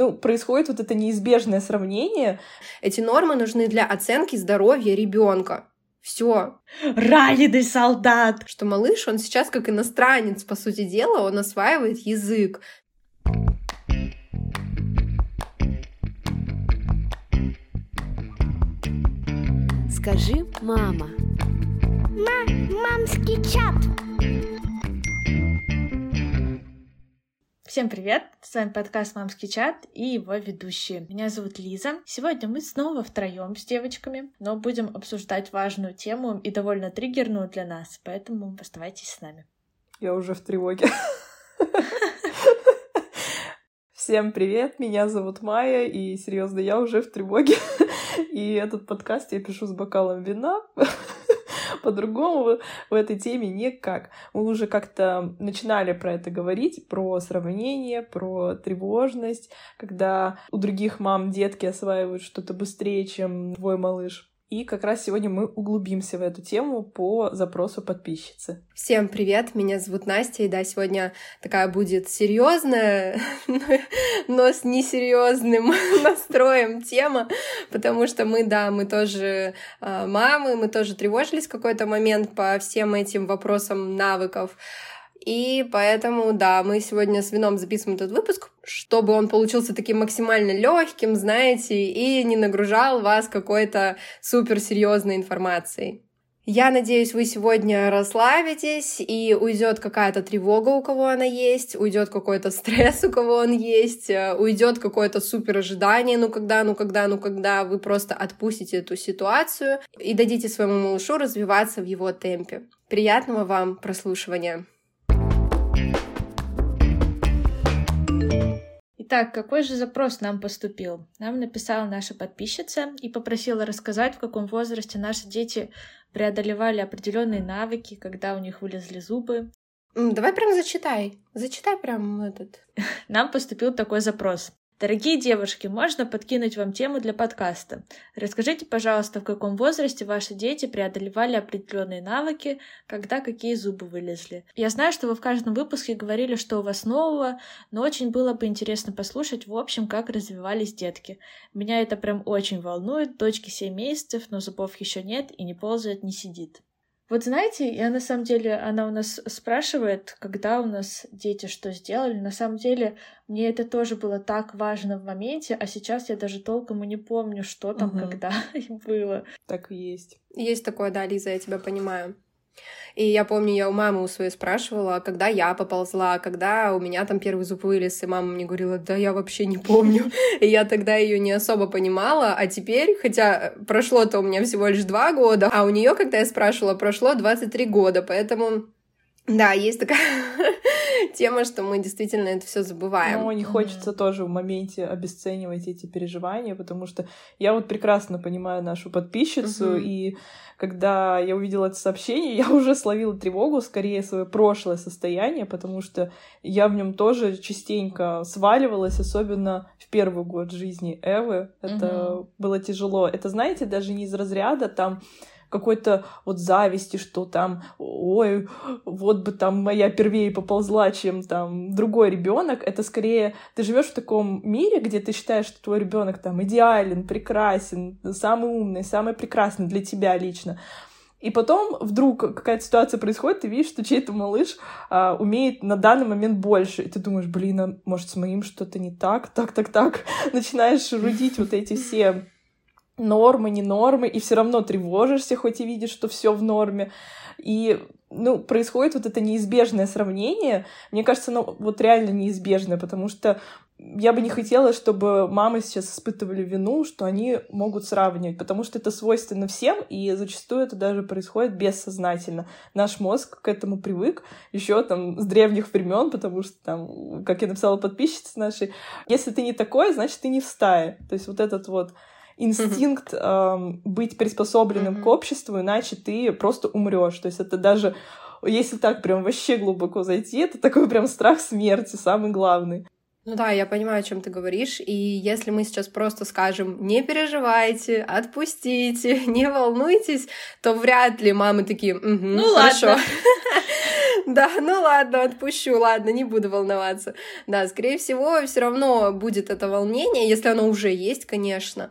ну, происходит вот это неизбежное сравнение. Эти нормы нужны для оценки здоровья ребенка. Все. Раненый солдат! Что малыш, он сейчас как иностранец, по сути дела, он осваивает язык. Скажи, мама. Ма мамский чат. Всем привет! С вами подкаст «Мамский чат» и его ведущие. Меня зовут Лиза. Сегодня мы снова втроем с девочками, но будем обсуждать важную тему и довольно триггерную для нас, поэтому оставайтесь с нами. Я уже в тревоге. Всем привет, меня зовут Майя, и серьезно, я уже в тревоге. И этот подкаст я пишу с бокалом вина. По-другому в этой теме никак. Мы уже как-то начинали про это говорить, про сравнение, про тревожность, когда у других мам детки осваивают что-то быстрее, чем твой малыш. И как раз сегодня мы углубимся в эту тему по запросу подписчицы. Всем привет, меня зовут Настя, и да, сегодня такая будет серьезная, но с несерьезным настроем тема, потому что мы, да, мы тоже э, мамы, мы тоже тревожились в какой-то момент по всем этим вопросам навыков. И поэтому, да, мы сегодня с вином записываем этот выпуск, чтобы он получился таким максимально легким, знаете, и не нагружал вас какой-то суперсерьезной информацией. Я надеюсь, вы сегодня расслабитесь, и уйдет какая-то тревога, у кого она есть, уйдет какой-то стресс, у кого он есть, э, уйдет какое-то супер ожидание, ну когда, ну когда, ну когда, вы просто отпустите эту ситуацию и дадите своему малышу развиваться в его темпе. Приятного вам прослушивания! Итак, какой же запрос нам поступил? Нам написала наша подписчица и попросила рассказать, в каком возрасте наши дети преодолевали определенные навыки, когда у них вылезли зубы. Давай прям зачитай. Зачитай прям этот. Нам поступил такой запрос. Дорогие девушки, можно подкинуть вам тему для подкаста? Расскажите, пожалуйста, в каком возрасте ваши дети преодолевали определенные навыки, когда какие зубы вылезли. Я знаю, что вы в каждом выпуске говорили, что у вас нового, но очень было бы интересно послушать, в общем, как развивались детки. Меня это прям очень волнует. Дочке 7 месяцев, но зубов еще нет и не ползает, не сидит. Вот знаете, я на самом деле, она у нас спрашивает, когда у нас дети что сделали. На самом деле, мне это тоже было так важно в моменте, а сейчас я даже толком и не помню, что там, угу. когда было. Так и есть. Есть такое, да, Лиза, я тебя понимаю. И я помню, я у мамы у своей спрашивала, когда я поползла, когда у меня там первый зуб вылез, и мама мне говорила, да я вообще не помню. И я тогда ее не особо понимала, а теперь, хотя прошло-то у меня всего лишь два года, а у нее, когда я спрашивала, прошло 23 года, поэтому да, есть такая тема, что мы действительно это все забываем. Но не хочется mm-hmm. тоже в моменте обесценивать эти переживания, потому что я вот прекрасно понимаю нашу подписчицу, mm-hmm. и когда я увидела это сообщение, я уже словила тревогу, скорее свое прошлое состояние, потому что я в нем тоже частенько сваливалась, особенно в первый год жизни Эвы. Это mm-hmm. было тяжело. Это, знаете, даже не из разряда там какой-то вот зависти, что там, ой, вот бы там моя первее поползла, чем там другой ребенок. Это скорее ты живешь в таком мире, где ты считаешь, что твой ребенок там идеален, прекрасен, самый умный, самый прекрасный для тебя лично. И потом вдруг какая-то ситуация происходит, ты видишь, что чей-то малыш а, умеет на данный момент больше. И ты думаешь, блин, а может с моим что-то не так, так, так, так. Начинаешь рудить вот эти все нормы, не нормы, и все равно тревожишься, хоть и видишь, что все в норме. И ну, происходит вот это неизбежное сравнение. Мне кажется, оно вот реально неизбежное, потому что я бы не хотела, чтобы мамы сейчас испытывали вину, что они могут сравнивать, потому что это свойственно всем, и зачастую это даже происходит бессознательно. Наш мозг к этому привык еще там с древних времен, потому что там, как я написала подписчице нашей, если ты не такой, значит, ты не в стае. То есть вот этот вот инстинкт э, быть приспособленным mm-hmm. к обществу, иначе ты просто умрешь. То есть это даже, если так прям вообще глубоко зайти, это такой прям страх смерти, самый главный. Ну да, я понимаю, о чем ты говоришь. И если мы сейчас просто скажем, не переживайте, отпустите, не волнуйтесь, то вряд ли мамы такие, угу, ну хорошо. Да, ну ладно, отпущу, ладно, не буду волноваться. Да, скорее всего, все равно будет это волнение, если оно уже есть, конечно.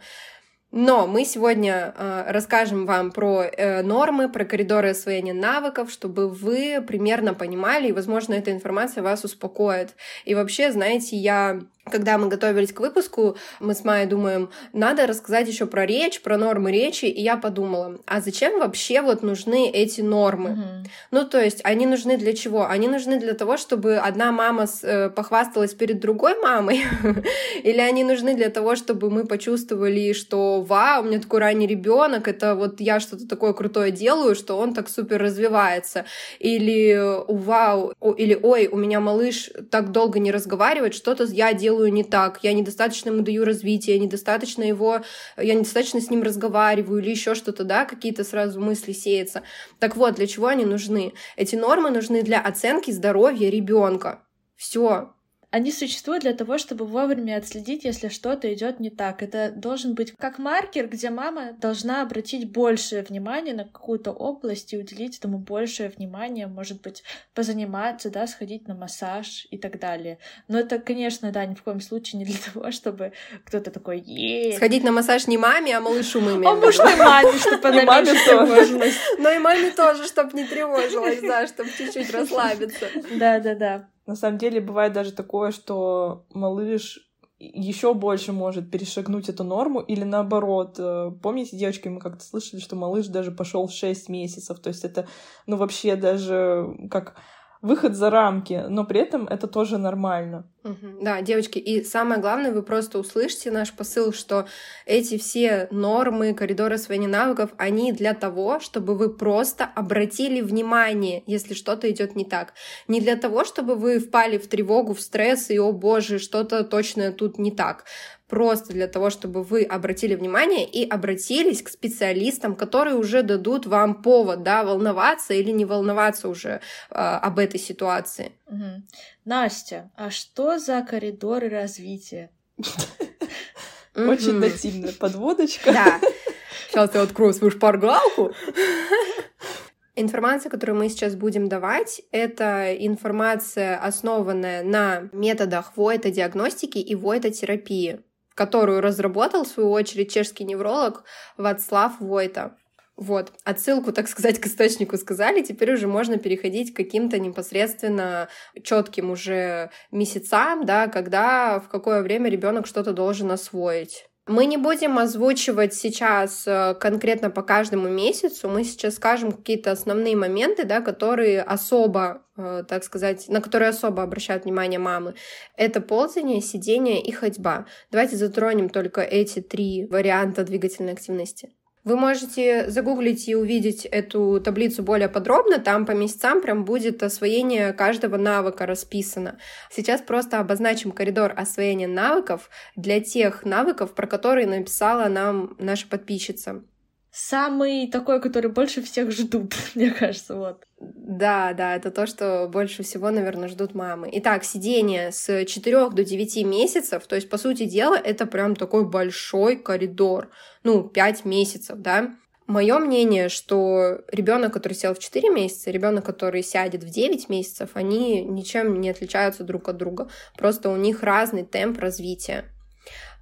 Но мы сегодня э, расскажем вам про э, нормы, про коридоры освоения навыков, чтобы вы примерно понимали, и, возможно, эта информация вас успокоит. И вообще, знаете, я когда мы готовились к выпуску, мы с Майей думаем, надо рассказать еще про речь, про нормы речи, и я подумала, а зачем вообще вот нужны эти нормы? Mm-hmm. Ну, то есть, они нужны для чего? Они нужны для того, чтобы одна мама э, похвасталась перед другой мамой, или они нужны для того, чтобы мы почувствовали, что вау, у меня такой ранний ребенок, это вот я что-то такое крутое делаю, что он так супер развивается, или вау, или ой, у меня малыш так долго не разговаривает, что-то я делаю делаю не так, я недостаточно ему даю развитие, недостаточно его, я недостаточно с ним разговариваю или еще что-то, да, какие-то сразу мысли сеются. Так вот, для чего они нужны? Эти нормы нужны для оценки здоровья ребенка. Все, они существуют для того, чтобы вовремя отследить, если что-то идет не так. Это должен быть как маркер, где мама должна обратить большее внимание на какую-то область и уделить этому большее внимание, может быть, позаниматься, да, сходить на массаж и так далее. Но это, конечно, да, ни в коем случае не для того, чтобы кто-то такой е Сходить на массаж не маме, а малышу мы А может, и маме, чтобы она маме тоже. Но и маме тоже, чтобы не тревожилась, да, чтобы чуть-чуть расслабиться. Да-да-да. На самом деле бывает даже такое, что малыш еще больше может перешагнуть эту норму, или наоборот. Э, помните, девочки, мы как-то слышали, что малыш даже пошел в 6 месяцев. То есть это, ну, вообще даже как выход за рамки, но при этом это тоже нормально. Да, девочки, и самое главное, вы просто услышите наш посыл, что эти все нормы, коридоры освоения навыков, они для того, чтобы вы просто обратили внимание, если что-то идет не так. Не для того, чтобы вы впали в тревогу, в стресс и, о боже, что-то точно тут не так просто для того, чтобы вы обратили внимание и обратились к специалистам, которые уже дадут вам повод, да, волноваться или не волноваться уже э, об этой ситуации. Угу. Настя, а что за коридоры развития? Очень нативная подводочка. Да. Сейчас я открою свою шпаргалку. Информация, которую мы сейчас будем давать, это информация, основанная на методах войтодиагностики и войтотерапии которую разработал, в свою очередь, чешский невролог Вацлав Войта. Вот, отсылку, так сказать, к источнику сказали, теперь уже можно переходить к каким-то непосредственно четким уже месяцам, да, когда, в какое время ребенок что-то должен освоить. Мы не будем озвучивать сейчас э, конкретно по каждому месяцу, мы сейчас скажем какие-то основные моменты, да, которые особо, э, так сказать, на которые особо обращают внимание мамы. Это ползание, сидение и ходьба. Давайте затронем только эти три варианта двигательной активности. Вы можете загуглить и увидеть эту таблицу более подробно. Там по месяцам прям будет освоение каждого навыка расписано. Сейчас просто обозначим коридор освоения навыков для тех навыков, про которые написала нам наша подписчица самый такой, который больше всех ждут, мне кажется, вот. Да, да, это то, что больше всего, наверное, ждут мамы. Итак, сидение с 4 до 9 месяцев, то есть, по сути дела, это прям такой большой коридор, ну, 5 месяцев, да. Мое мнение, что ребенок, который сел в 4 месяца, ребенок, который сядет в 9 месяцев, они ничем не отличаются друг от друга. Просто у них разный темп развития.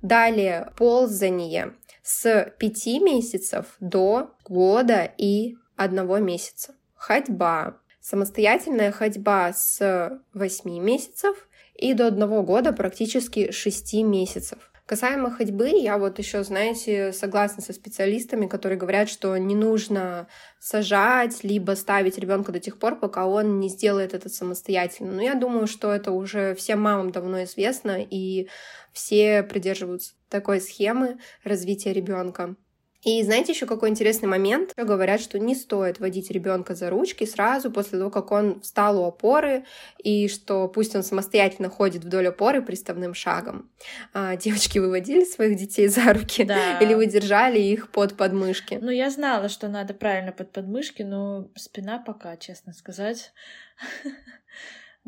Далее, ползание с 5 месяцев до года и одного месяца. Ходьба. Самостоятельная ходьба с 8 месяцев и до одного года практически 6 месяцев. Касаемо ходьбы, я вот еще, знаете, согласна со специалистами, которые говорят, что не нужно сажать, либо ставить ребенка до тех пор, пока он не сделает это самостоятельно. Но я думаю, что это уже всем мамам давно известно, и все придерживаются такой схемы развития ребенка. И знаете еще какой интересный момент? Говорят, что не стоит водить ребенка за ручки сразу после того, как он встал у опоры, и что пусть он самостоятельно ходит вдоль опоры приставным шагом. А, девочки, выводили своих детей за руки? Да. Или вы держали их под подмышки? Ну, я знала, что надо правильно под подмышки, но спина пока, честно сказать.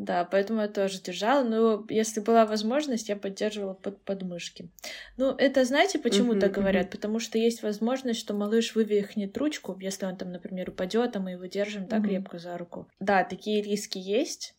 Да, поэтому я тоже держала. Но если была возможность, я поддерживала под подмышки. Ну, это знаете, почему Мгм, так говорят? Потому что есть возможность, что малыш вывихнет ручку, если он там, например, упадет, а мы его держим так Мгм. крепко за руку. Да, такие риски есть.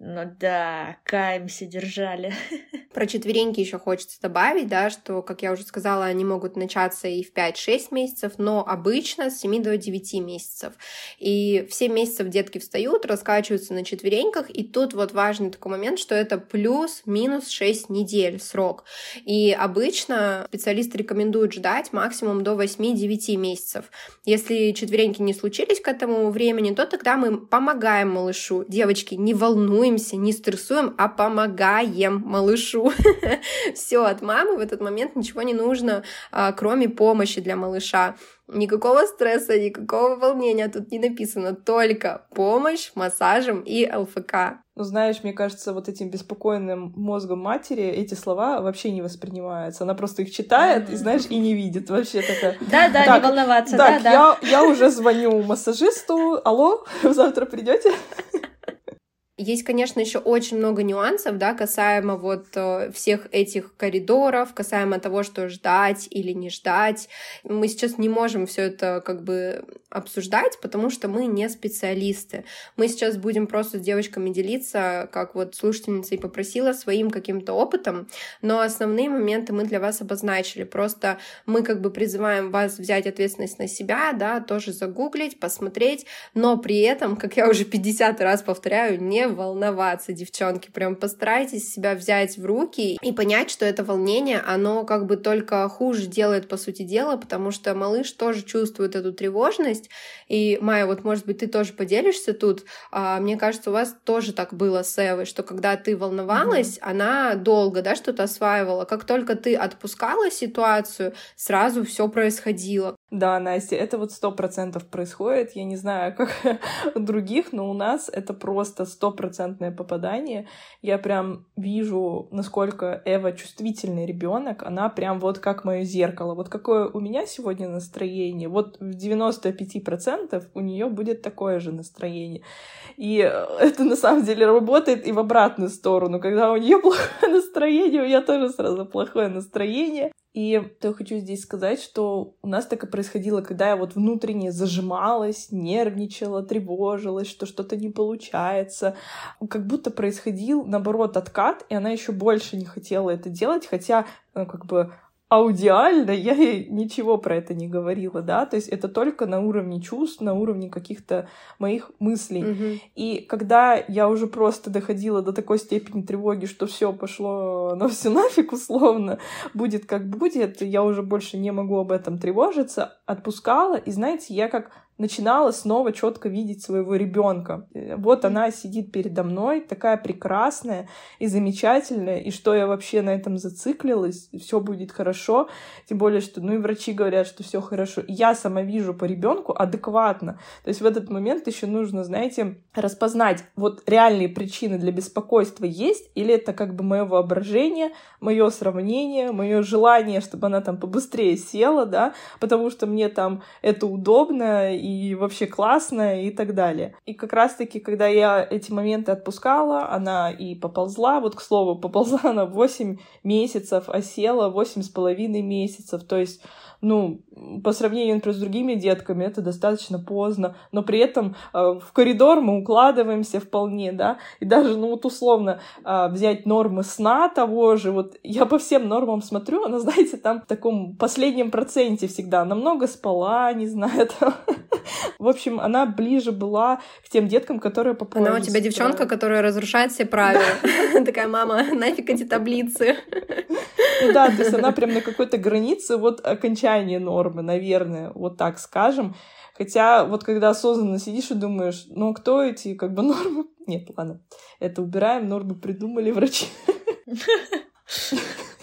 Но да, каемся, держали. Про четвереньки еще хочется добавить, да, что, как я уже сказала, они могут начаться и в 5-6 месяцев, но обычно с 7 до 9 месяцев. И в 7 месяцев детки встают, раскачиваются на четвереньках, и тут вот важный такой момент, что это плюс-минус 6 недель срок. И обычно специалисты рекомендуют ждать максимум до 8-9 месяцев. Если четвереньки не случились к этому времени, то тогда мы помогаем малышу. Девочки, не волнуемся, не стрессуем, а помогаем малышу. Все, от мамы в этот момент ничего не нужно, а, кроме помощи для малыша. Никакого стресса, никакого волнения тут не написано, только помощь массажем и ЛФК. Ну, знаешь, мне кажется, вот этим беспокойным мозгом матери эти слова вообще не воспринимаются. Она просто их читает, и, знаешь, и не видит. Вообще такая... Да-да, не Так, волноваться, Так, да-да. я, я уже звоню массажисту. Алло, завтра придете? Есть, конечно, еще очень много нюансов, да, касаемо вот э, всех этих коридоров, касаемо того, что ждать или не ждать. Мы сейчас не можем все это как бы обсуждать, потому что мы не специалисты. Мы сейчас будем просто с девочками делиться, как вот слушательница и попросила, своим каким-то опытом, но основные моменты мы для вас обозначили. Просто мы как бы призываем вас взять ответственность на себя, да, тоже загуглить, посмотреть, но при этом, как я уже 50 раз повторяю, не волноваться, девчонки. Прям постарайтесь себя взять в руки и понять, что это волнение, оно как бы только хуже делает, по сути дела, потому что малыш тоже чувствует эту тревожность. И, Майя, вот, может быть, ты тоже поделишься тут. А, мне кажется, у вас тоже так было с Эвой, что когда ты волновалась, она долго, да, что-то осваивала. Как только ты отпускала ситуацию, сразу все происходило. Да, Настя, это вот сто процентов происходит. Я не знаю, как у других, но у нас это просто стопроцентное попадание. Я прям вижу, насколько Эва чувствительный ребенок. Она прям вот как мое зеркало. Вот какое у меня сегодня настроение, вот в 95% у нее будет такое же настроение. И это на самом деле работает и в обратную сторону. Когда у нее плохое настроение, у меня тоже сразу плохое настроение. И то я хочу здесь сказать, что у нас так и происходило, когда я вот внутренне зажималась, нервничала, тревожилась, что что-то не получается. Как будто происходил, наоборот, откат, и она еще больше не хотела это делать, хотя, ну, как бы, аудиально я ей ничего про это не говорила, да, то есть это только на уровне чувств, на уровне каких-то моих мыслей. Мгм. И когда я уже просто доходила до такой степени тревоги, что все пошло на все нафиг условно, будет как будет, я уже больше не могу об этом тревожиться, отпускала, и знаете, я как начинала снова четко видеть своего ребенка. Вот она сидит передо мной, такая прекрасная и замечательная, и что я вообще на этом зациклилась, все будет хорошо, тем более, что, ну и врачи говорят, что все хорошо. И я сама вижу по ребенку адекватно. То есть в этот момент еще нужно, знаете, распознать, вот реальные причины для беспокойства есть, или это как бы мое воображение, мое сравнение, мое желание, чтобы она там побыстрее села, да, потому что мне там это удобно и вообще классно и так далее. И как раз-таки, когда я эти моменты отпускала, она и поползла, вот к слову, поползла она 8 месяцев, а села 8 с половиной месяцев, то есть ну, по сравнению, например, с другими детками, это достаточно поздно, но при этом э, в коридор мы укладываемся вполне, да, и даже, ну, вот условно э, взять нормы сна того же, вот я по всем нормам смотрю, она, знаете, там в таком последнем проценте всегда, она много спала, не знаю, там. в общем, она ближе была к тем деткам, которые попали. Она у тебя девчонка, которая разрушает все правила. Такая, мама, нафиг эти таблицы. Ну да, то есть она прям на какой-то границе вот окончания нормы, наверное, вот так скажем. Хотя вот когда осознанно сидишь и думаешь, ну кто эти как бы нормы? Нет, ладно, это убираем, нормы придумали врачи.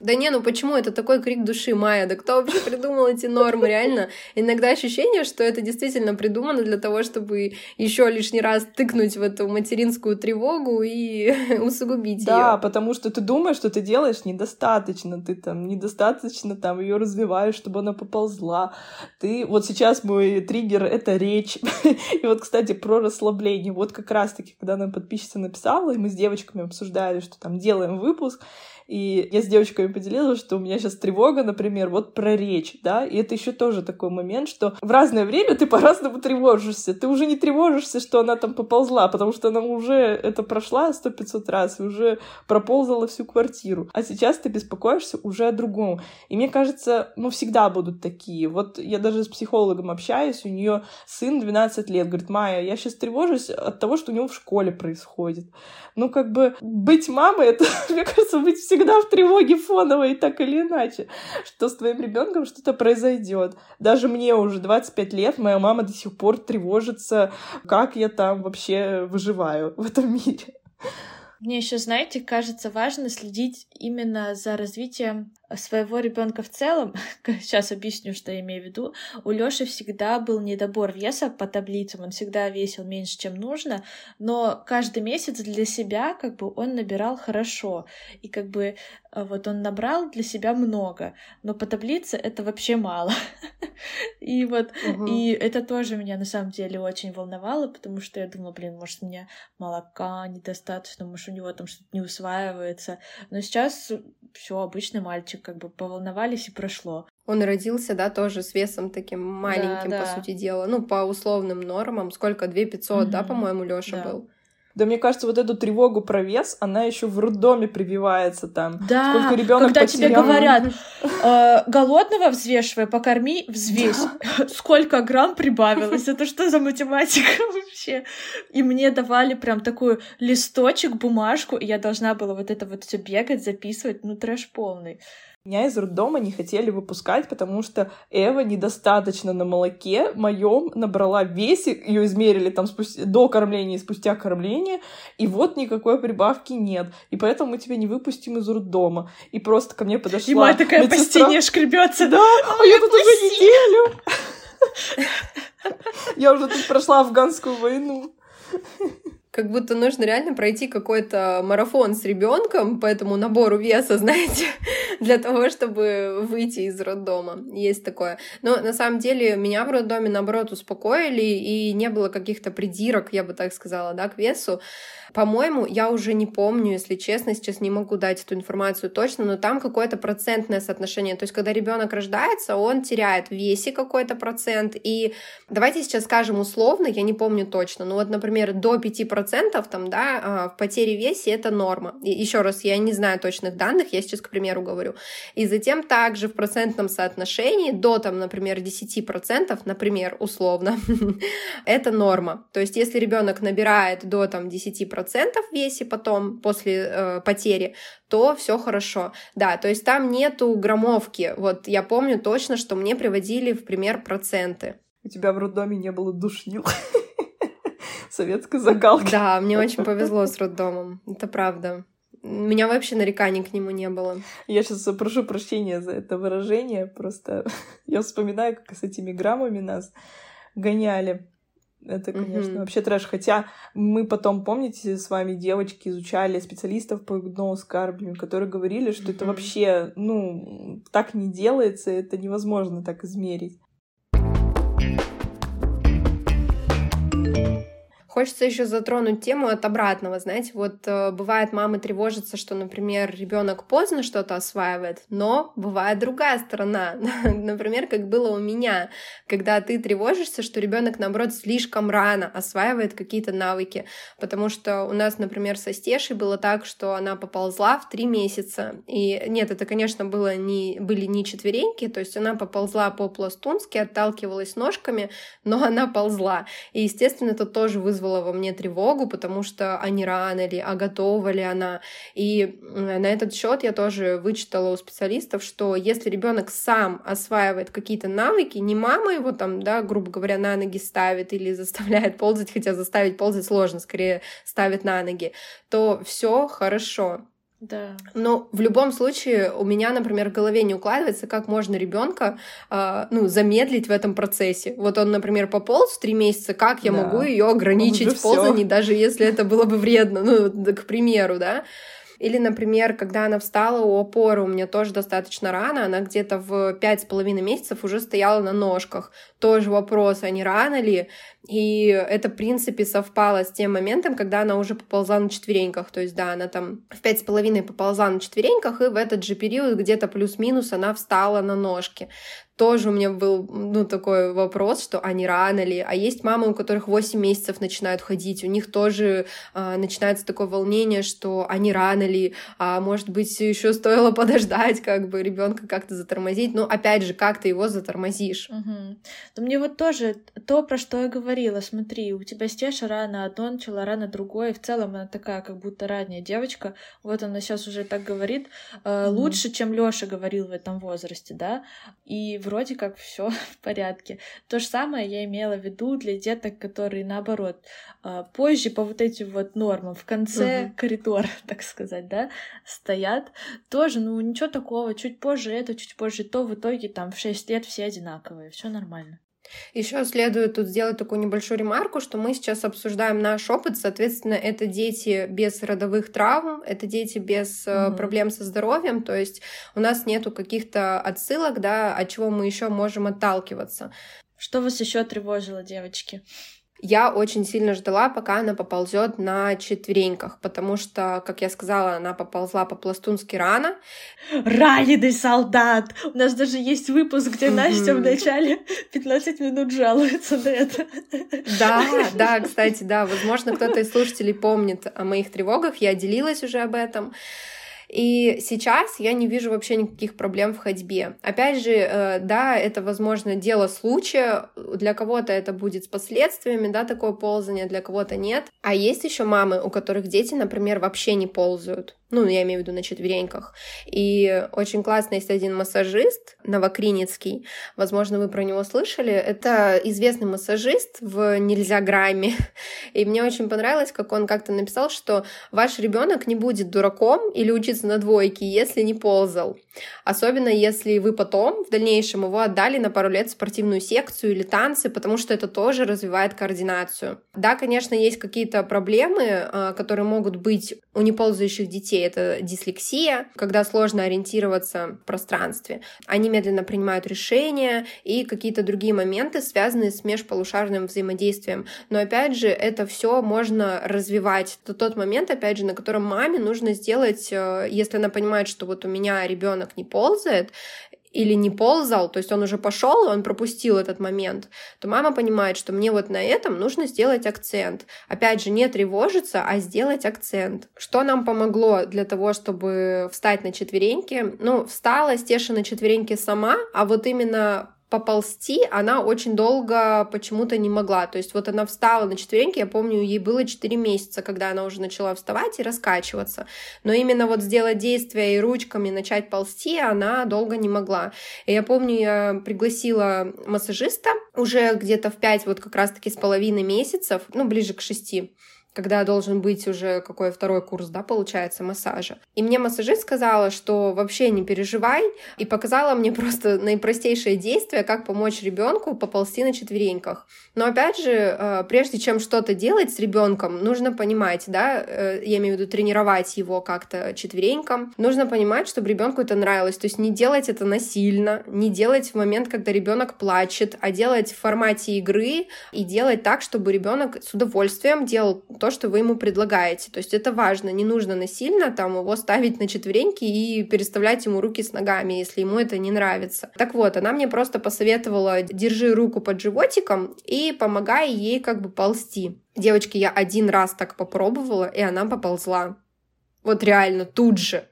Да не, ну почему это такой крик души, Майя? Да кто вообще придумал эти нормы, реально? Иногда ощущение, что это действительно придумано для того, чтобы еще лишний раз тыкнуть в эту материнскую тревогу и усугубить Да, ее. потому что ты думаешь, что ты делаешь недостаточно, ты там недостаточно там ее развиваешь, чтобы она поползла. Ты вот сейчас мой триггер — это речь. и вот, кстати, про расслабление. Вот как раз-таки, когда нам подписчица написала, и мы с девочками обсуждали, что там делаем выпуск, и я с девочками поделилась, что у меня сейчас тревога, например, вот про речь, да, и это еще тоже такой момент, что в разное время ты по-разному тревожишься. Ты уже не тревожишься, что она там поползла, потому что она уже это прошла сто пятьсот раз и уже проползала всю квартиру. А сейчас ты беспокоишься уже о другом. И мне кажется, ну, всегда будут такие. Вот я даже с психологом общаюсь, у нее сын 12 лет, говорит, Майя, я сейчас тревожусь от того, что у него в школе происходит. Ну, как бы быть мамой, это, мне кажется, быть всегда в тревоге фоновой, так или иначе, что с твоим ребенком что-то произойдет. Даже мне уже 25 лет, моя мама до сих пор тревожится, как я там вообще выживаю в этом мире. Мне еще, знаете, кажется важно следить именно за развитием своего ребенка в целом, сейчас объясню, что я имею в виду, у Лёши всегда был недобор веса по таблицам, он всегда весил меньше, чем нужно, но каждый месяц для себя как бы он набирал хорошо, и как бы э, вот он набрал для себя много, но по таблице это вообще мало. И вот, угу. и это тоже меня на самом деле очень волновало, потому что я думала, блин, может, у меня молока недостаточно, может, у него там что-то не усваивается. Но сейчас все обычный мальчик, как бы поволновались и прошло. Он родился, да, тоже с весом таким маленьким, да, да. по сути дела. Ну, по условным нормам. Сколько? 2 500, mm-hmm. да, по-моему, Лёша да. был? Да мне кажется, вот эту тревогу про вес, она еще в роддоме прививается там. Да, Сколько ребенок когда потерял. тебе говорят, э, голодного взвешивай, покорми, взвесь. Сколько грамм прибавилось? Это что за математика вообще? И мне давали прям такой листочек, бумажку, и я должна была вот это вот все бегать, записывать, ну трэш полный. Меня из роддома не хотели выпускать, потому что Эва недостаточно на молоке моем набрала весик, ее измерили там спустя, до кормления и спустя кормление, и вот никакой прибавки нет. И поэтому мы тебя не выпустим из роддома. И просто ко мне подошла И мать такая медсестра... по стене шкребется. Да, а я тут уже неделю. Я уже тут прошла афганскую войну как будто нужно реально пройти какой-то марафон с ребенком по этому набору веса, знаете, для того, чтобы выйти из роддома. Есть такое. Но на самом деле меня в роддоме, наоборот, успокоили, и не было каких-то придирок, я бы так сказала, да, к весу. По-моему, я уже не помню, если честно, сейчас не могу дать эту информацию точно, но там какое-то процентное соотношение. То есть, когда ребенок рождается, он теряет в весе какой-то процент. И давайте сейчас скажем условно, я не помню точно, но вот, например, до 5% там, да, а, в потере весе это норма. И еще раз, я не знаю точных данных, я сейчас, к примеру, говорю. И затем также в процентном соотношении до, там, например, 10%, например, условно, это норма. То есть, если ребенок набирает до там 10%, в весе потом, после э, потери, то все хорошо. Да, то есть там нету граммовки. Вот я помню точно, что мне приводили в пример проценты. У тебя в роддоме не было душнил. Советской загалки. Да, мне очень повезло с роддомом. Это правда. У меня вообще нареканий к нему не было. Я сейчас прошу прощения за это выражение. Просто я вспоминаю, как с этими граммами нас гоняли. Это, конечно, mm-hmm. вообще трэш. Хотя мы потом, помните, с вами девочки изучали специалистов по гипноз которые говорили, что mm-hmm. это вообще, ну, так не делается, это невозможно так измерить. Хочется еще затронуть тему от обратного, знаете, вот э, бывает мамы тревожатся, что, например, ребенок поздно что-то осваивает, но бывает другая сторона, например, как было у меня, когда ты тревожишься, что ребенок наоборот слишком рано осваивает какие-то навыки, потому что у нас, например, со Стешей было так, что она поползла в три месяца, и нет, это, конечно, было не были не четвереньки, то есть она поползла по пластунски, отталкивалась ножками, но она ползла, и естественно это тоже вызвало вызвало во мне тревогу, потому что а не рано ли, а готова ли она. И на этот счет я тоже вычитала у специалистов, что если ребенок сам осваивает какие-то навыки, не мама его там, да, грубо говоря, на ноги ставит или заставляет ползать, хотя заставить ползать сложно, скорее ставит на ноги, то все хорошо. Да. Но в любом случае у меня, например, в голове не укладывается, как можно ребенка э, ну, замедлить в этом процессе. Вот он, например, пополз в три месяца, как я Да. могу ее ограничить в всё. ползании, даже если это было бы вредно, ну, к примеру, да. Или, например, когда она встала у опоры, у меня тоже достаточно рано, она где-то в пять с половиной месяцев уже стояла на ножках. Тоже вопрос, а не рано ли? И это, в принципе, совпало с тем моментом, когда она уже поползла на четвереньках. То есть, да, она там в пять с половиной поползла на четвереньках, и в этот же период где-то плюс-минус она встала на ножки. Тоже у меня был, ну, такой вопрос, что а не рано ли? А есть мамы, у которых 8 месяцев начинают ходить, у них тоже а, начинается такое волнение, что а не рано ли? А может быть, еще стоило подождать, как бы ребенка как-то затормозить. Но опять же, как ты его затормозишь? Мгм. Да мне вот тоже то, про что я говорила. Смотри, у тебя Стеша рано одно начала, рано другое. В целом она такая, как будто ранняя девочка. Вот она сейчас уже так говорит. э, Мгм. Лучше, чем Лёша говорил в этом возрасте, да? И вроде как все в порядке. То же самое я имела в виду для деток, которые наоборот э, позже по вот этим вот нормам в конце Мгм. коридора, так сказать, да, стоят. Тоже, ну ничего такого. Чуть позже это, чуть позже то. В итоге там в 6 лет все одинаковые. Все нормально. Еще следует тут сделать такую небольшую ремарку, что мы сейчас обсуждаем наш опыт, соответственно, это дети без родовых травм, это дети без Мгм. проблем со здоровьем, то есть у нас нету каких-то отсылок, да, от чего мы еще можем отталкиваться. Что вас еще тревожило, девочки? Я очень сильно ждала, пока она поползет на четвереньках, потому что, как я сказала, она поползла по-пластунски рано. Раненый солдат! У нас даже есть выпуск, где Мгм. Настя в начале 15 минут жалуется на это. Да, да, кстати, да, возможно, кто-то из слушателей помнит о моих тревогах, я делилась уже об этом. И сейчас я не вижу вообще никаких проблем в ходьбе. Опять же, э, да, это, возможно, дело случая. Для кого-то это будет с последствиями, да, такое ползание, для кого-то нет. А есть еще мамы, у которых дети, например, вообще не ползают. Ну, я имею в виду на четвереньках. И очень классно есть один массажист, Новокриницкий. Возможно, вы про него слышали. Это известный массажист в нельзя грамме. И мне очень понравилось, как он как-то написал, что ваш ребенок не будет дураком или учиться на двойке, если не ползал. Особенно если вы потом, в дальнейшем, его отдали на пару лет в спортивную секцию или танцы, потому что это тоже развивает координацию. Да, конечно, есть какие-то проблемы, э, которые могут быть у неползающих детей. Это дислексия, когда сложно ориентироваться в пространстве. Они медленно принимают решения и какие-то другие моменты, связанные с межполушарным взаимодействием. Но опять же, это все можно развивать. Это тот момент, опять же, на котором маме нужно сделать, э, если она понимает, что вот у меня ребенок не ползает, или не ползал, то есть он уже пошел, он пропустил этот момент, то мама понимает, что мне вот на этом нужно сделать акцент. Опять же, не тревожиться, а сделать акцент. Что нам помогло для того, чтобы встать на четвереньки? Ну, встала Стеша на четвереньки сама, а вот именно поползти она очень долго почему-то не могла. То есть вот она встала на четвереньки, я помню, ей было 4 месяца, когда она уже начала вставать и раскачиваться. Но именно вот сделать действия и ручками начать ползти она долго не могла. И я помню, я пригласила массажиста уже где-то в 5 вот как раз-таки с половиной месяцев, ну, ближе к 6 когда должен быть уже какой второй курс, да, получается, массажа. И мне массажист сказала, что вообще не переживай, и показала мне просто наипростейшее действие, как помочь ребенку поползти на четвереньках. Но опять же, э, прежде чем что-то делать с ребенком, нужно понимать, да, э, я имею в виду тренировать его как-то четвереньком, нужно понимать, чтобы ребенку это нравилось, то есть не делать это насильно, не делать в момент, когда ребенок плачет, а делать в формате игры и делать так, чтобы ребенок с удовольствием делал то, что вы ему предлагаете. То есть это важно, не нужно насильно там его ставить на четвереньки и переставлять ему руки с ногами, если ему это не нравится. Так вот, она мне просто посоветовала, держи руку под животиком и помогай ей как бы ползти. Девочки, я один раз так попробовала, и она поползла. Вот реально, тут же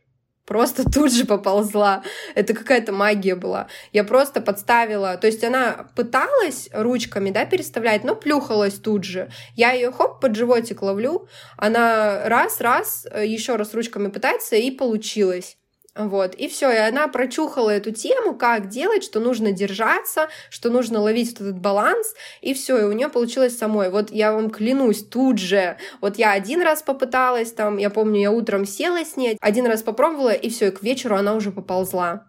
просто тут же поползла. Это какая-то магия была. Я просто подставила, то есть она пыталась ручками, да, переставлять, но плюхалась тут же. Я ее хоп под животик ловлю, она раз, раз, еще раз ручками пытается и получилось. Вот, и все, и она прочухала эту тему, как делать, что нужно держаться, что нужно ловить вот этот баланс, и все, и у нее получилось самой. Вот я вам клянусь, тут же, вот я один раз попыталась, там, я помню, я утром села с ней, один раз попробовала, и все, и к вечеру она уже поползла.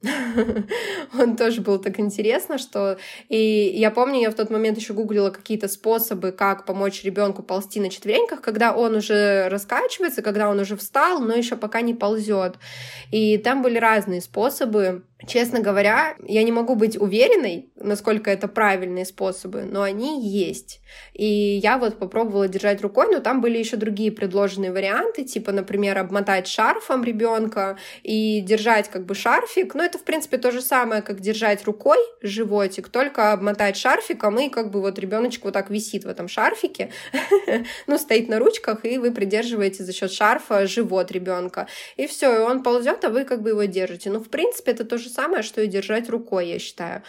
Он тоже был так интересно, что... И я помню, я в тот момент еще гуглила какие-то способы, как помочь ребенку ползти на четвереньках, когда он уже раскачивается, когда он уже встал, но еще пока не ползет. И там были разные способы. Честно говоря, я не могу быть уверенной, насколько это правильные способы, но они есть. И я вот попробовала держать рукой, но там были еще другие предложенные варианты, типа, например, обмотать шарфом ребенка и держать как бы шарфик. Ну, это, в принципе, то же самое, как держать рукой животик, только обмотать шарфиком, и как бы вот ребеночек вот так висит в этом шарфике, ну, стоит на ручках, и вы придерживаете за счет шарфа живот ребенка. И все, и он ползет, а вы как бы его держите. Ну, в принципе, это тоже же самое, что и держать рукой, я считаю.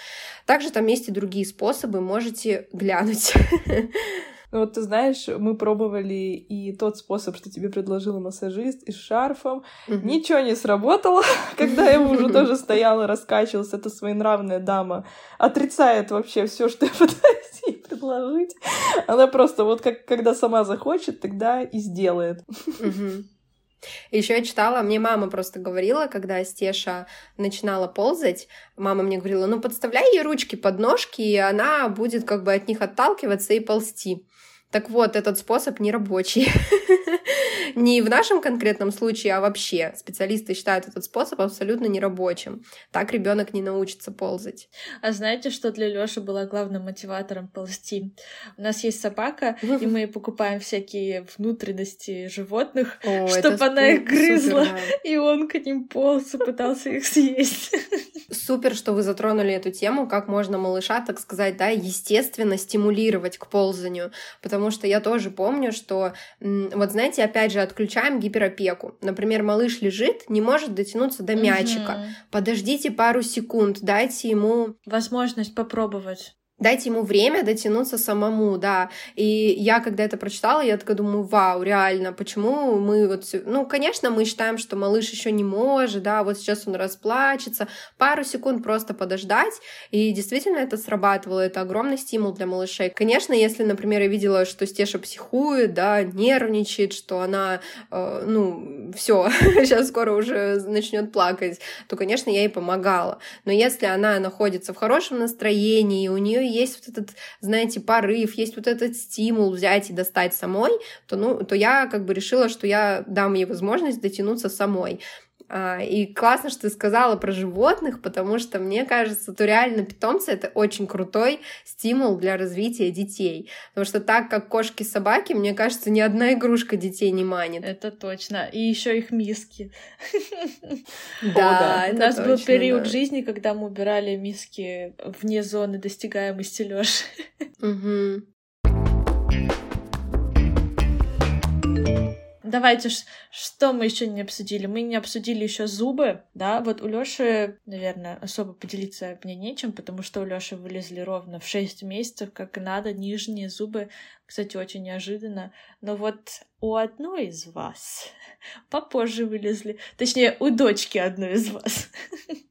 Также там есть и другие способы, можете глянуть. Ну вот ты знаешь, мы пробовали и тот способ, что тебе предложил массажист, и с шарфом. Mm-hmm. Ничего не сработало, когда я уже тоже стояла, раскачивалась. Эта своенравная дама отрицает вообще все, что я пытаюсь ей предложить. Она просто вот как когда сама захочет, тогда и сделает. Mm-hmm. Еще я читала, мне мама просто говорила, когда Стеша начинала ползать, мама мне говорила, ну подставляй ей ручки под ножки, и она будет как бы от них отталкиваться и ползти. Так вот, этот способ не рабочий. Не в нашем конкретном случае, а вообще. Специалисты считают этот способ абсолютно нерабочим. Так ребенок не научится ползать. А знаете, что для Лёши было главным мотиватором ползти? У нас есть собака, и мы покупаем всякие внутренности животных, чтобы она их грызла, и он к ним полз и пытался их съесть. Супер, что вы затронули эту тему, как можно малыша, так сказать, да, естественно стимулировать к ползанию, потому что я тоже помню, что, вот знаете, опять же, отключаем гиперопеку. Например, малыш лежит, не может дотянуться до мячика. Угу. Подождите пару секунд, дайте ему... Возможность попробовать дайте ему время дотянуться самому, да. И я, когда это прочитала, я такая думаю, вау, реально, почему мы вот... Ну, конечно, мы считаем, что малыш еще не может, да, вот сейчас он расплачется, пару секунд просто подождать, и действительно это срабатывало, это огромный стимул для малышей. Конечно, если, например, я видела, что Стеша психует, да, нервничает, что она, э, ну, все, сейчас скоро уже начнет плакать, то, конечно, я ей помогала. Но если она находится в хорошем настроении, и у нее есть вот этот, знаете, порыв, есть вот этот стимул взять и достать самой, то, ну, то я как бы решила, что я дам ей возможность дотянуться самой. А, и классно, что ты сказала про животных, потому что мне кажется, то реально питомцы это очень крутой стимул для развития детей. Потому что так как кошки собаки, мне кажется, ни одна игрушка детей не манит. Это точно. И еще их миски. Да, У нас был период жизни, когда мы убирали миски вне зоны достигаемости Лёши. Давайте, что мы еще не обсудили? Мы не обсудили еще зубы, да? Вот у Лёши, наверное, особо поделиться мне нечем, потому что у Лёши вылезли ровно в 6 месяцев, как и надо, нижние зубы. Кстати, очень неожиданно. Но вот у одной из вас попозже вылезли. Точнее, у дочки одной из вас.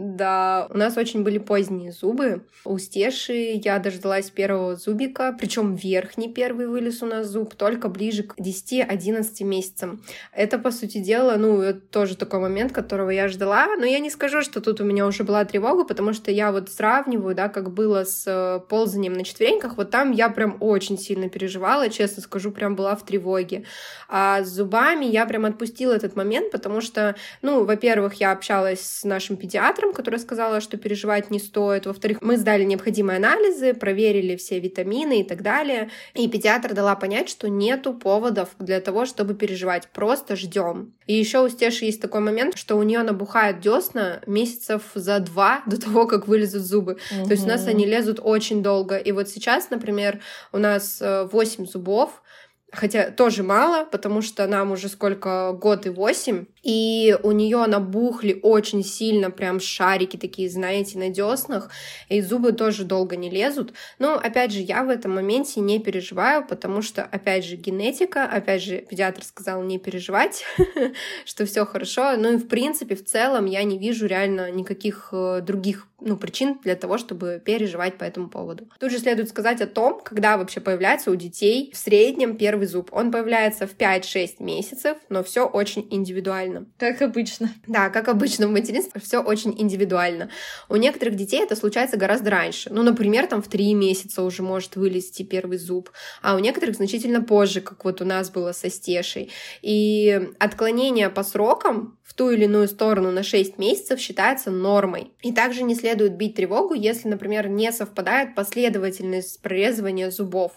Да, у нас очень были поздние зубы. У Стеши я дождалась первого зубика, причем верхний первый вылез у нас зуб только ближе к 10-11 месяцам. Это, по сути дела, ну, тоже такой момент, которого я ждала, но я не скажу, что тут у меня уже была тревога, потому что я вот сравниваю, да, как было с э, ползанием на четвереньках, вот там я прям очень сильно переживала, честно скажу, прям была в тревоге. А с зубами я прям отпустила этот момент, потому что, ну, во-первых, я общалась с нашим педиатром, педиатром, которая сказала, что переживать не стоит. Во-вторых, мы сдали необходимые анализы, проверили все витамины и так далее. И педиатр дала понять, что нету поводов для того, чтобы переживать. Просто ждем. И еще у Стеши есть такой момент, что у нее набухают десна месяцев за два до того, как вылезут зубы. Угу. То есть у нас они лезут очень долго. И вот сейчас, например, у нас 8 э, зубов, Хотя тоже мало, потому что нам уже сколько, год и восемь, и у нее набухли очень сильно, прям шарики такие, знаете, на деснах, и зубы тоже долго не лезут. Но, опять же, я в этом моменте не переживаю, потому что, опять же, генетика, опять же, педиатр сказал не переживать, что все хорошо. Ну и, в принципе, в целом я не вижу реально никаких э, других ну, причин для того, чтобы переживать по этому поводу. Тут же следует сказать о том, когда вообще появляется у детей в среднем первый зуб. Он появляется в 5-6 месяцев, но все очень индивидуально. Как обычно. Да, как обычно в материнстве, все очень индивидуально. У некоторых детей это случается гораздо раньше. Ну, например, там в 3 месяца уже может вылезти первый зуб, а у некоторых значительно позже, как вот у нас было со Стешей. И отклонение по срокам в ту или иную сторону на 6 месяцев считается нормой. И также не следует бить тревогу, если, например, не совпадает последовательность прорезывания зубов.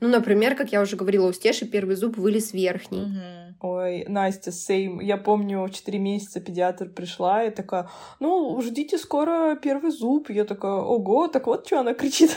Ну, например, как я уже говорила, у Стеши первый зуб вылез верхний. Угу. Ой, Настя, сейм. Я помню, в 4 месяца педиатр пришла и такая, ну, ждите скоро первый зуб. Я такая, ого, так вот что она кричит.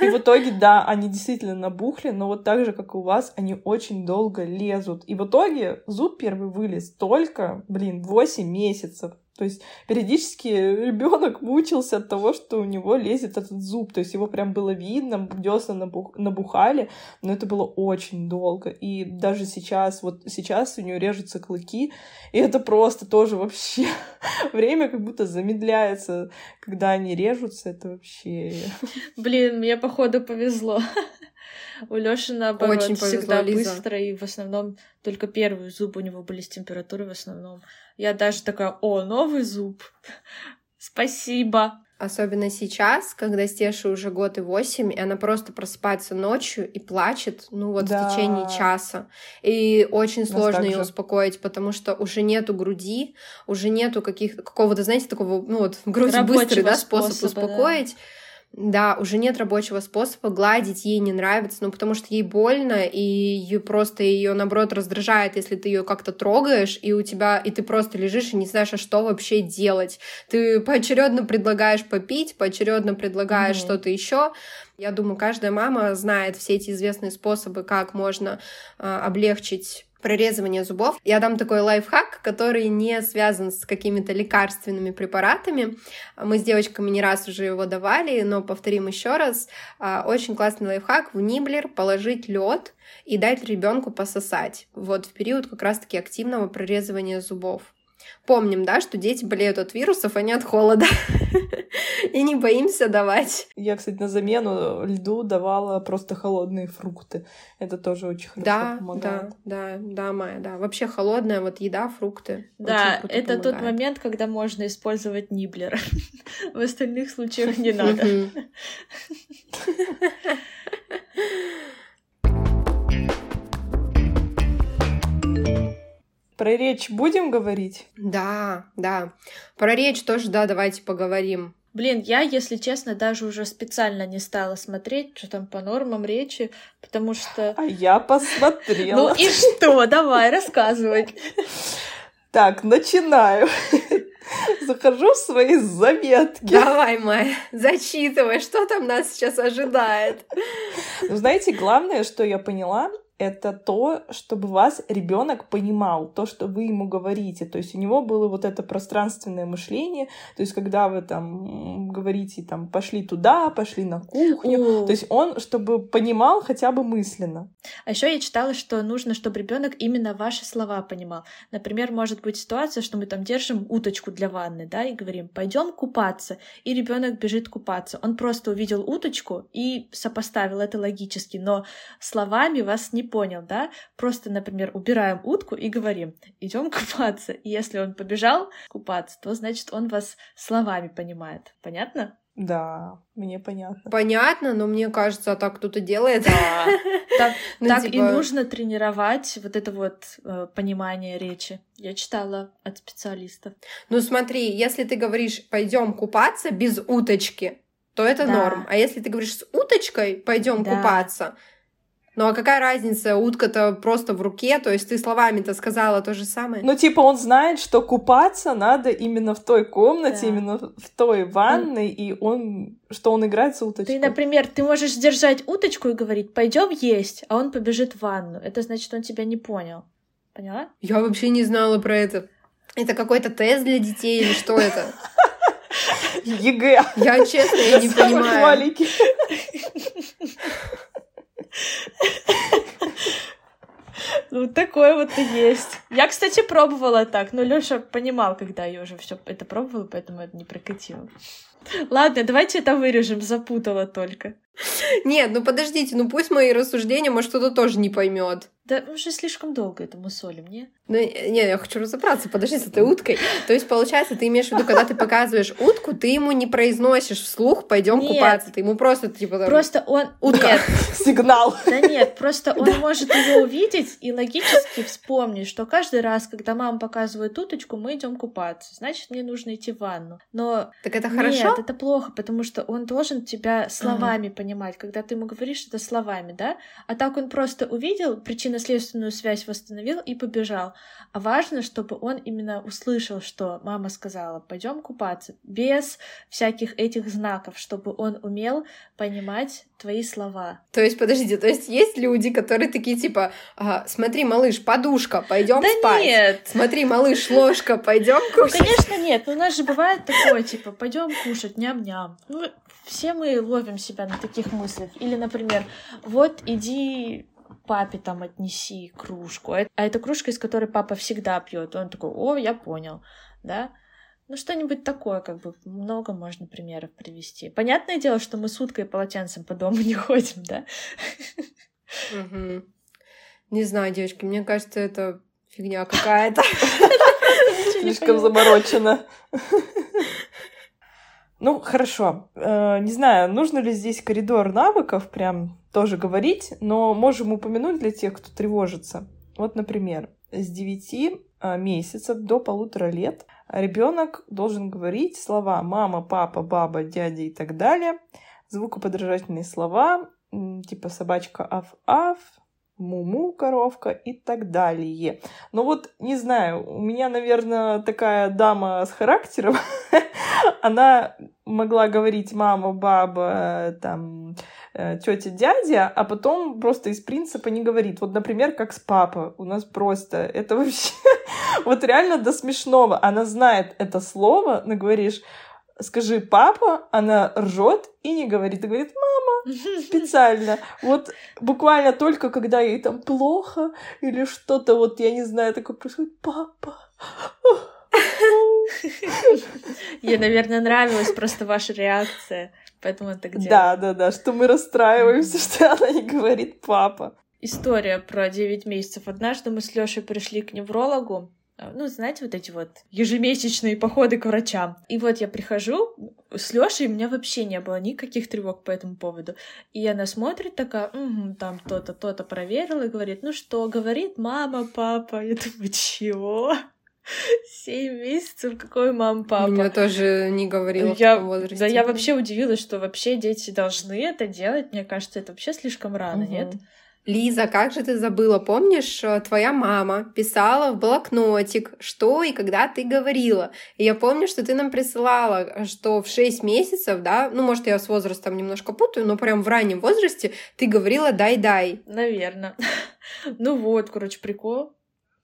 И в итоге, да, они действительно набухли, но вот так же, как и у вас, они очень долго лезут. И в итоге зуб первый вылез только, блин, 8 месяцев. То есть периодически ребенок мучился от того, что у него лезет этот зуб. То есть его прям было видно, десна набух... набухали, но это было очень долго. И даже сейчас, вот сейчас у нее режутся клыки, и это просто тоже вообще время как будто замедляется, когда они режутся, это вообще... Блин, мне походу повезло. У Лёши, наоборот, Очень повезло, всегда Лиза. быстро, и в основном только первые зубы у него были с температурой в основном. Я даже такая, о, новый зуб. Спасибо. Особенно сейчас, когда Стеше уже год и восемь, и она просто просыпается ночью и плачет, ну вот Да. в течение часа. И очень сложно ее успокоить, потому что уже нету груди, уже нету каких какого-то, знаете, такого, ну вот грудь Рабочего быстрый, да, способ способа, успокоить. Да, уже нет рабочего способа, гладить ей не нравится, ну потому что ей больно, и ее просто ее наоборот раздражает, если ты ее как-то трогаешь, и у тебя, и ты просто лежишь и не знаешь, а что вообще делать. Ты поочередно предлагаешь попить, поочередно предлагаешь Мгм. что-то еще. Я думаю, каждая мама знает все эти известные способы, как можно а, облегчить прорезывание зубов. Я дам такой лайфхак, который не связан с какими-то лекарственными препаратами. Мы с девочками не раз уже его давали, но повторим еще раз. А, Очень классный лайфхак в ниблер положить лед и дать ребенку пососать. Вот в период как раз-таки активного прорезывания зубов. Помним, да, что дети болеют от вирусов, а не от холода. И не боимся давать. Я, кстати, на замену льду давала просто холодные фрукты. Это тоже очень хорошо Да, помогает. да, да, да, Майя, да. Вообще холодная вот еда, фрукты. Да, это тот помогает. момент, когда можно использовать ниблер. В остальных случаях не надо. Про речь будем говорить? Да, да. Про речь тоже, да, давайте поговорим. Блин, я, если честно, даже уже специально не стала смотреть, что там по нормам речи, потому что... А я посмотрела. Ну и что? Давай, рассказывай. Так, начинаю. Захожу в свои заметки. Давай, Майя, зачитывай, что там нас сейчас ожидает. Ну, знаете, главное, что я поняла, это то, чтобы вас ребенок понимал, то, что вы ему говорите. То есть у него было вот это пространственное мышление. То есть когда вы там говорите, там, пошли туда, пошли на кухню. О. То есть он, чтобы понимал хотя бы мысленно. А еще я читала, что нужно, чтобы ребенок именно ваши слова понимал. Например, может быть ситуация, что мы там держим уточку для ванны, да, и говорим, пойдем купаться, и ребенок бежит купаться. Он просто увидел уточку и сопоставил это логически, но словами вас не понял, да? Просто, например, убираем утку и говорим, идем купаться. И если он побежал купаться, то значит он вас словами понимает. Понятно? Да, мне понятно. Понятно, но мне кажется, а так кто-то делает. Так, Ну, так и типа- нужно тренировать вот это вот э, понимание речи. Я читала от специалистов. Ну смотри, если ты говоришь «пойдем купаться» без уточки, то это Да. норм. А если ты говоришь с уточкой «пойдем Да. купаться», ну а какая разница, утка-то просто в руке, то есть ты словами-то сказала то же самое. Ну, типа, он знает, что купаться надо именно в той комнате, Да. именно в той ванной, и он, что он играет с уточкой. Ты, например, ты можешь держать уточку и говорить, пойдем есть, а он побежит в ванну. Это значит, он тебя не понял. Поняла? Я вообще не знала про это. Это какой-то тест для детей или что это? ЕГЭ. Я честно, я не понимаю. Маленький. Ну, такое вот и есть. Я, кстати, пробовала так, но Лёша понимал, когда я уже все это пробовала, поэтому это не прокатило. Ладно, давайте это вырежем, запутала только. Нет, ну подождите, ну пусть мои рассуждения, может, кто-то тоже не поймет. Да мы же слишком долго это мусолим, не? Ну, не, я хочу разобраться, подожди с этой уткой. То есть, получается, ты имеешь в виду, когда ты показываешь утку, ты ему не произносишь вслух «пойдем Нет. купаться», ты ему просто, типа, там, Просто он... Утка. Нет, Сигнал. да нет, просто он может его увидеть и логически вспомнить, что каждый раз, когда мама показывает уточку, мы идем купаться. Значит, мне нужно идти в ванну. Но так это Нет, хорошо? это плохо, потому что он должен тебя словами понимать, когда ты ему говоришь это словами, да? А так он просто увидел, причинно-следственную связь восстановил и побежал. А важно, чтобы он именно услышал, что мама сказала, пойдем купаться, без всяких этих знаков, чтобы он умел понимать твои слова. То есть, подождите, то есть есть люди, которые такие, типа, «А, смотри, малыш, подушка, пойдем да спать. нет! Смотри, малыш, ложка, пойдем Ну, кушать. конечно, нет. Но у нас же бывает такое, типа, пойдем кушать, ням-ням. Ну, все мы ловим себя на таких мыслях. Или, например, вот иди папе там отнеси кружку. А а это кружка, из которой папа всегда пьет. Он такой, о, я понял, да? Ну, что-нибудь такое, как бы, много можно примеров привести. Понятное дело, что мы с уткой и полотенцем по дому не ходим, да? Не знаю, девочки, мне кажется, это фигня какая-то. Слишком заморочено. Ну, хорошо. Э, Не знаю, нужно ли здесь коридор навыков прям тоже говорить, но можем упомянуть для тех, кто тревожится. Вот, например, с 9 а, месяцев до полутора лет ребенок должен говорить слова мама, папа, баба, дядя и так далее, звукоподражательные слова, типа собачка аф-аф, муму, коровка и так далее. Но вот, не знаю, у меня, наверное, такая дама с характером, она могла говорить мама, баба, там, тетя, дядя, а потом просто из принципа не говорит. Вот, например, как с папой. У нас просто это вообще вот реально до смешного. Она знает это слово, но говоришь, скажи папа, она ржет и не говорит. И говорит, мама, специально. Вот буквально только когда ей там плохо или что-то, вот я не знаю, такое происходит, папа. Ей, наверное, нравилась просто ваша реакция, поэтому так делает. Да, да, да, что мы расстраиваемся, что она не говорит папа. История про 9 месяцев. Однажды мы с Лешей пришли к неврологу. Ну, знаете, вот эти вот ежемесячные походы к врачам. И вот я прихожу с Лешей, у меня вообще не было никаких тревог по этому поводу. И она смотрит такая, «Мгм, там то-то, то-то проверила и говорит, ну что, говорит мама, папа. Я думаю, чего? Семь месяцев, какой мама, папа? Меня тоже не говорила в я, таком возрасте. да, я вообще удивилась, что вообще дети должны это делать. Мне кажется, это вообще слишком рано, Мгм. нет? Лиза, как же ты забыла? Помнишь, э, твоя мама писала в блокнотик, что и когда ты говорила. И я помню, что ты нам присылала, что в 6 месяцев, да, ну, может, я с возрастом немножко путаю, но прям в раннем возрасте ты говорила «дай-дай». Наверное. Ну вот, короче, прикол.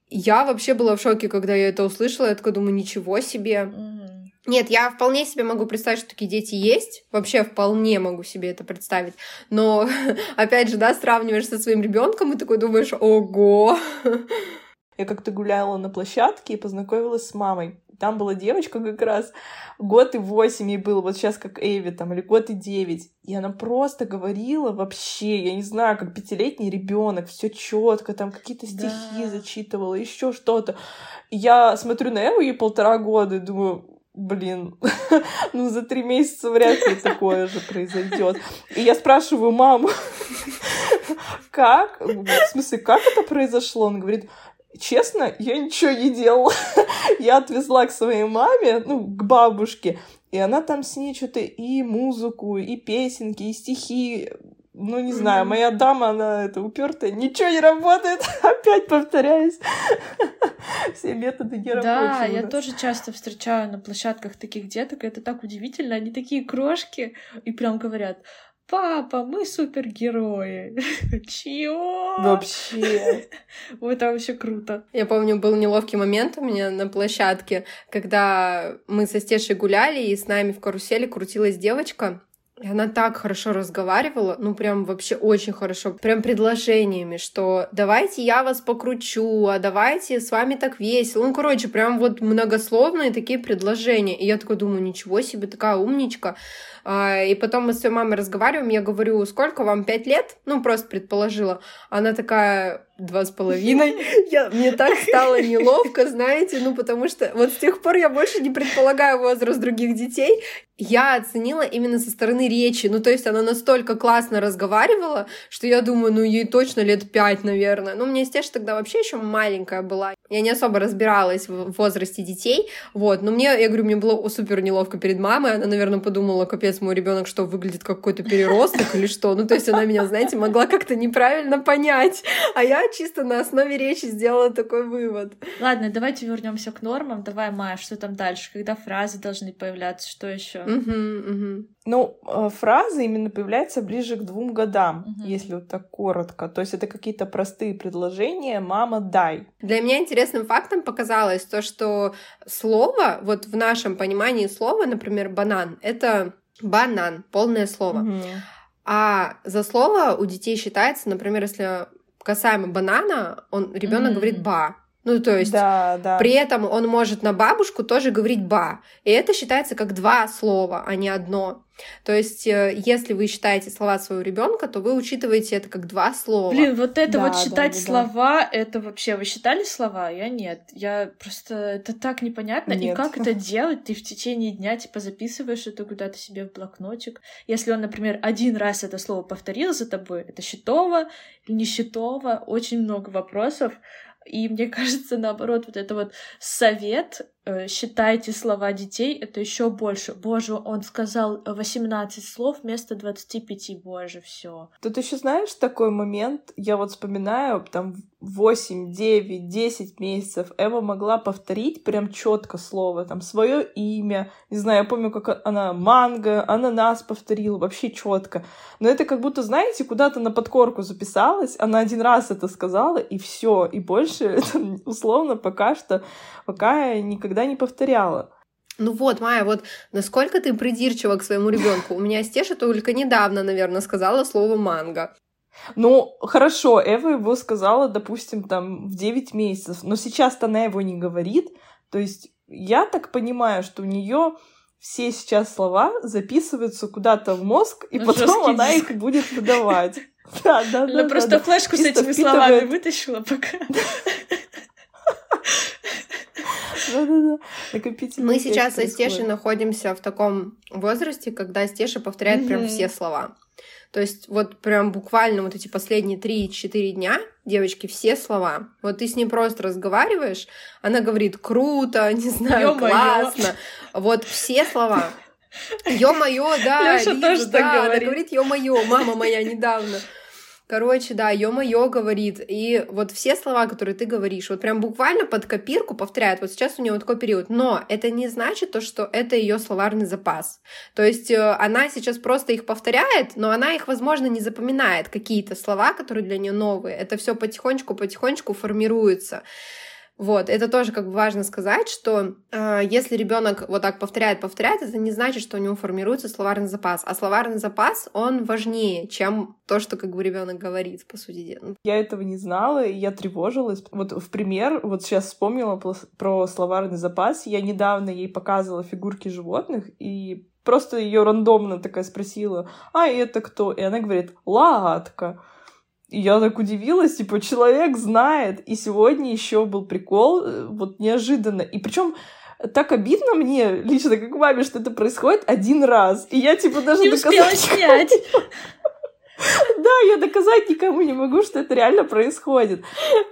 Я вообще была в шоке, когда я это услышала. Я такая думаю, ничего себе. Мгм. Нет, я вполне себе могу представить, что такие дети есть. Вообще вполне могу себе это представить. Но, опять же, да, сравниваешь со своим ребенком и такой думаешь, ого. Я как-то гуляла на площадке и познакомилась с мамой. Там была девочка как раз, год и восемь ей было, вот сейчас как Эйви там, или год и девять. И она просто говорила вообще, я не знаю, как пятилетний ребенок, все четко, там какие-то стихи Да. зачитывала, еще что-то. Я смотрю на Эву, ей полтора года, и думаю, блин, ну за три месяца вряд ли такое же произойдет. И я спрашиваю маму, как? В смысле, как это произошло? Он говорит, честно, я ничего не делала. Я отвезла к своей маме, ну, к бабушке, и она там с ней что-то и музыку, и песенки, и стихи. Ну, не знаю, моя дама, она это упертая, ничего не работает. Опять повторяюсь. Все методы не Да, рабочие. у я тоже часто встречаю на площадках таких деток, и это так удивительно, они такие крошки, и прям говорят, папа, мы супергерои. Чего? Вообще. Это вообще круто. Я помню, был неловкий момент у меня на площадке, когда мы со Стешей гуляли, и с нами в карусели крутилась девочка, и она так хорошо разговаривала, ну прям вообще очень хорошо, прям предложениями, что давайте я вас покручу, а давайте с вами так весело. Ну, короче, прям вот многословные такие предложения. И я такой думаю, ничего себе, такая умничка. А, и потом мы с своей мамой разговариваем, я говорю, сколько вам, пять лет? Ну, просто предположила. Она такая, два с половиной. Я, мне так стало неловко, знаете, ну, потому что вот с тех пор я больше не предполагаю возраст других детей. Я оценила именно со стороны речи. Ну, то есть она настолько классно разговаривала, что я думаю, ну, ей точно лет пять, наверное. Ну, меня, естественно, тогда вообще еще маленькая была. Я не особо разбиралась в возрасте детей, вот. Но мне, я говорю, мне было супер неловко перед мамой. Она, наверное, подумала, капец, мой ребенок что, выглядит как какой-то переросток или что? Ну, то есть она меня, знаете, могла как-то неправильно понять. А я чисто на основе речи сделала такой вывод. Ладно, давайте вернемся к нормам. Давай, Майя, что там дальше? Когда фразы должны появляться? Что еще? Ну, э, фразы именно появляются ближе к двум годам, если вот так коротко. То есть это какие-то простые предложения «мама, дай». Для меня интересным фактом показалось то, что слово, вот в нашем понимании слова, например, банан, это банан, полное слово. Угу. А за слово у детей считается, например, если касаемо банана, он ребенок mm-hmm. говорит ба. Ну, то есть, да, да. при этом он может на бабушку тоже говорить ба. И это считается как два слова, а не одно. То есть, э, если вы считаете слова своего ребенка, то вы учитываете это как два слова. Блин, вот это да, вот считать да, да, слова, да. это вообще вы считали слова? Я нет. Я просто это так непонятно. Нет. И как это делать? Ты в течение дня типа записываешь это куда-то себе в блокнотик. Если он, например, один раз это слово повторил за тобой, это счетово или не счетово? Очень много вопросов. И мне кажется, наоборот, вот это вот совет, э, считайте слова детей, это еще больше. Боже, он сказал 18 слов вместо 25, боже, все. Тут еще знаешь такой момент, я вот вспоминаю, там 8, 9, 10 месяцев Эва могла повторить прям четко слово, там свое имя, не знаю, я помню, как она манго, ананас повторила, вообще четко. Но это как будто, знаете, куда-то на подкорку записалась, она один раз это сказала, и все, и больше это условно пока что, пока я никогда не повторяла. Ну вот, Майя, вот насколько ты придирчива к своему ребенку. У меня Стеша только недавно, наверное, сказала слово манго. Ну, хорошо, Эва его сказала, допустим, там в 9 месяцев, но сейчас-то она его не говорит. То есть я так понимаю, что у нее все сейчас слова записываются куда-то в мозг, и ну, потом она диск. их будет выдавать. Да, да, да. просто флешку с этими словами вытащила пока. Мы сейчас со Стешей находимся в таком возрасте, когда Стеша повторяет прям все слова. То есть вот прям буквально вот эти последние 3-4 дня девочки все слова. Вот ты с ней просто разговариваешь, она говорит круто, не знаю, Ё-моё. классно. Вот все слова. Ё-моё, да, Лёша тоже да, так говорит. Она говорит ё-моё, мама моя недавно. Короче, да, ё-моё говорит. И вот все слова, которые ты говоришь, вот прям буквально под копирку повторяет. Вот сейчас у нее такой период. Но это не значит то, что это ее словарный запас. То есть э, она сейчас просто их повторяет, но она их, возможно, не запоминает. Какие-то слова, которые для нее новые. Это все потихонечку-потихонечку формируется. Вот, это тоже как бы важно сказать, что э, если ребенок вот так повторяет, повторяет, это не значит, что у него формируется словарный запас. А словарный запас, он важнее, чем то, что как бы ребенок говорит, по сути дела. Я этого не знала, и я тревожилась. Вот в пример, вот сейчас вспомнила про словарный запас. Я недавно ей показывала фигурки животных, и просто ее рандомно такая спросила, а это кто? И она говорит, лагатка. И я так удивилась, типа, человек знает. И сегодня еще был прикол, э, вот неожиданно. И причем так обидно мне лично, как маме, что это происходит один раз. И я, типа, даже не доказать... снять. Да, я доказать никому не могу, что это реально происходит.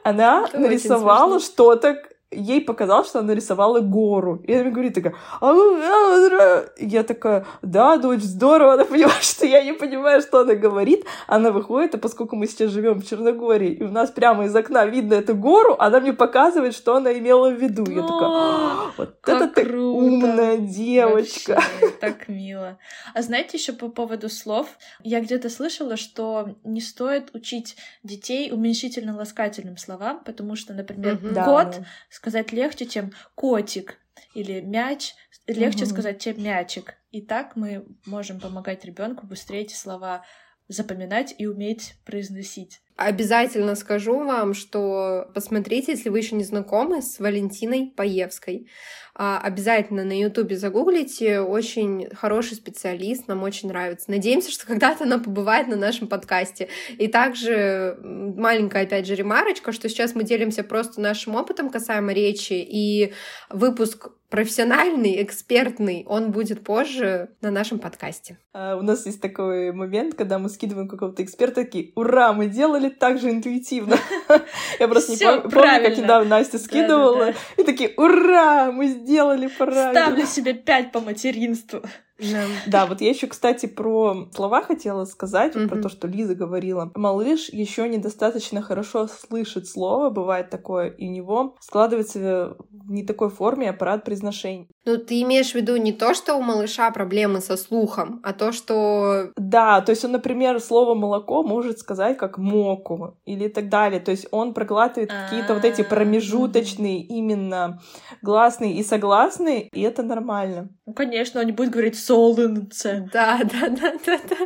Она нарисовала что-то ей показалось, что она нарисовала гору. И она мне говорит такая, а, а, я такая, да, дочь, здорово, она понимает, что я не понимаю, что она говорит. Она выходит, а поскольку мы сейчас живем в Черногории, и у нас прямо из окна видно эту гору, она мне показывает, что она имела в виду. Я такая, «А, вот это ты умная девочка. Так мило. А знаете еще по поводу слов? Я где-то слышала, что не стоит учить детей уменьшительно-ласкательным словам, потому что, например, кот. Сказать легче, чем котик или мяч, легче Мгм. сказать, чем мячик. И так мы можем помогать ребенку быстрее эти слова запоминать и уметь произносить. Обязательно скажу вам, что посмотрите, если вы еще не знакомы с Валентиной Паевской. А, Обязательно на Ютубе загуглите. Очень хороший специалист, нам очень нравится. Надеемся, что когда-то она побывает на нашем подкасте. И также маленькая, опять же, ремарочка, что сейчас мы делимся просто нашим опытом касаемо речи, и выпуск профессиональный, экспертный, он будет позже на нашем подкасте. А, У нас есть такой момент, когда мы скидываем какого-то эксперта, такие, ура, мы делали так же интуитивно. Я просто не помню, как недавно Настя скидывала, и такие, ура, мы сделали правильно. Ставлю себе пять по материнству. Да, вот я еще, кстати, про слова хотела сказать, вот про то, что Лиза говорила. Малыш еще недостаточно хорошо слышит слово, бывает такое, и у него складывается в не такой форме аппарат произношения. Ну, ты имеешь в виду не то, что у малыша проблемы со слухом, а то, что Да, то есть он, например, слово молоко может сказать как моку или так далее. То есть он проглатывает какие-то вот эти А, промежуточные именно гласные и согласные, и это нормально. Ну, конечно, он не будет говорить солнце. Да, да, да, да, да.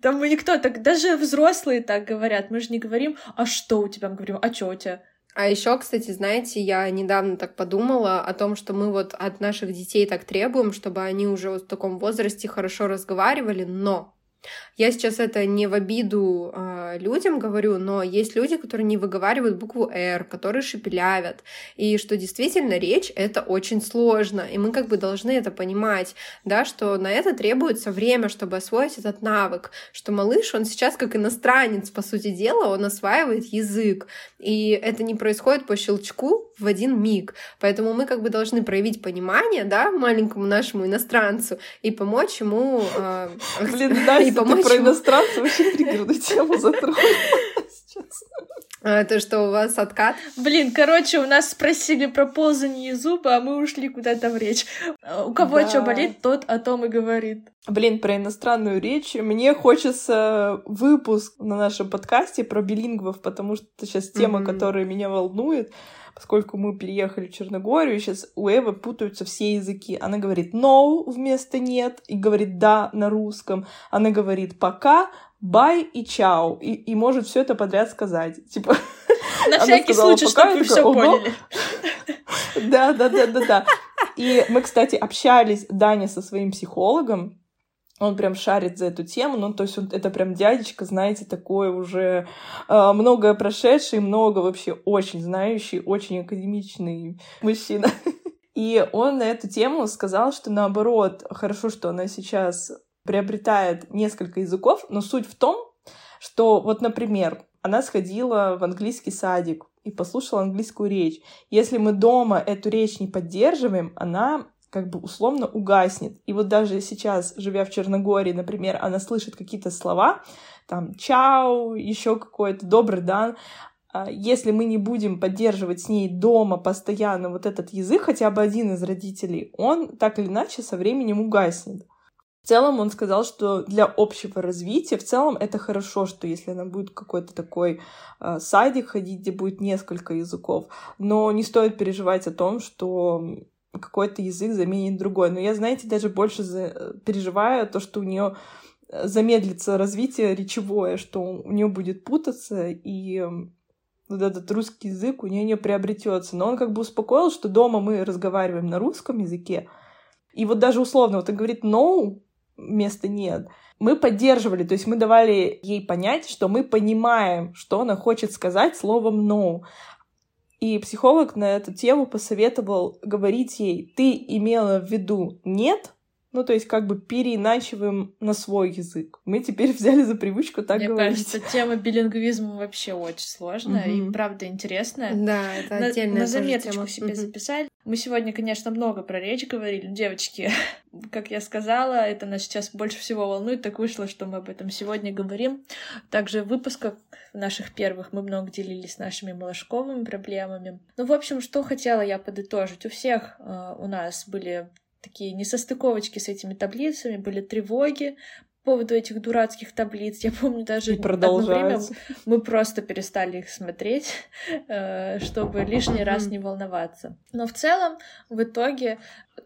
Там мы никто так, даже взрослые так говорят. Мы же не говорим, а что у тебя? Мы говорим, а что у тебя? А еще, кстати, знаете, я недавно так подумала о том, что мы вот от наших детей так требуем, чтобы они уже вот в таком возрасте хорошо разговаривали, но я сейчас это не в обиду э, людям говорю, но есть люди, которые не выговаривают букву «Р», которые шепелявят, и что действительно речь — это очень сложно, и мы как бы должны это понимать, да, что на это требуется время, чтобы освоить этот навык, что малыш, он сейчас как иностранец, по сути дела, он осваивает язык, и это не происходит по щелчку в один миг, поэтому мы как бы должны проявить понимание, да, маленькому нашему иностранцу и помочь ему... э, Блин, и Ты помочь про иностранцев очень триггерную тему затронула То, что у вас откат. Блин, короче, у нас спросили про ползание зуба, а мы ушли куда-то в речь. А У кого Да. что болит, тот о том и говорит. Блин, про иностранную речь. Мне хочется выпуск на нашем подкасте про билингвов, потому что это сейчас тема, Мгм. которая меня волнует, поскольку мы переехали в Черногорию, сейчас у Эвы путаются все языки. Она говорит no вместо нет и говорит да на русском. Она говорит пока, бай и чао. И, и может все это подряд сказать. Типа, На всякий сказала, случай, чтобы вы все поняли. Да, да, да, да, да. И мы, кстати, общались, Даня, со своим психологом. Он прям шарит за эту тему, ну, то есть он, это прям дядечка, знаете, такой уже э, многое прошедший, много вообще очень знающий, очень академичный мужчина. И он на эту тему сказал, что наоборот, хорошо, что она сейчас приобретает несколько языков, но суть в том, что вот, например, она сходила в английский садик и послушала английскую речь. Если мы дома эту речь не поддерживаем, она как бы условно угаснет. И вот даже сейчас, живя в Черногории, например, она слышит какие-то слова, там «чао», еще какой-то «добрый дан», а если мы не будем поддерживать с ней дома постоянно вот этот язык, хотя бы один из родителей, он так или иначе со временем угаснет. В целом он сказал, что для общего развития в целом это хорошо, что если она будет какой-то такой э, садик ходить, где будет несколько языков, но не стоит переживать о том, что какой-то язык заменит другой. Но я, знаете, даже больше за... переживаю то, что у нее замедлится развитие речевое, что у нее будет путаться, и вот этот русский язык у нее не приобретется. Но он как бы успокоил, что дома мы разговариваем на русском языке. И вот даже условно, вот он говорит no вместо нет. Мы поддерживали, то есть мы давали ей понять, что мы понимаем, что она хочет сказать словом no. И психолог на эту тему посоветовал говорить ей, ты имела в виду нет, Ну, то есть, как бы переиначиваем на свой язык. Мы теперь взяли за привычку так Мне говорить. кажется, тема билингвизма вообще очень сложная и Мгм. правда интересная. Да, это На, отдельная на заметочку тема. себе Мгм. записали. Мы сегодня, конечно, много про речь говорили. Девочки, как я сказала, это нас сейчас больше всего волнует. Так вышло, что мы об этом сегодня говорим. Также в выпусках наших первых мы много делились нашими малышковыми проблемами. Ну, в общем, что хотела я подытожить. У всех э, у нас были такие несостыковочки с этими таблицами, были тревоги по поводу этих дурацких таблиц. Я помню даже одно время мы просто перестали их смотреть, э, чтобы лишний раз не волноваться. Но в целом, в итоге,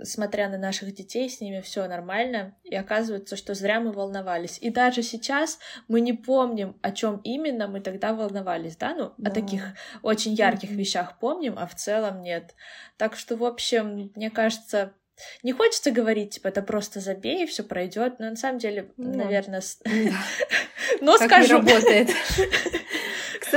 смотря на наших детей, с ними все нормально, и оказывается, что зря мы волновались. И даже сейчас мы не помним, о чем именно мы тогда волновались, да? Ну, Да. о таких очень ярких вещах помним, а в целом нет. Так что, в общем, мне кажется, не хочется говорить, типа, это просто забей, и все пройдет, но на самом деле, Ну, наверное, Да. но Так скажу. не работает.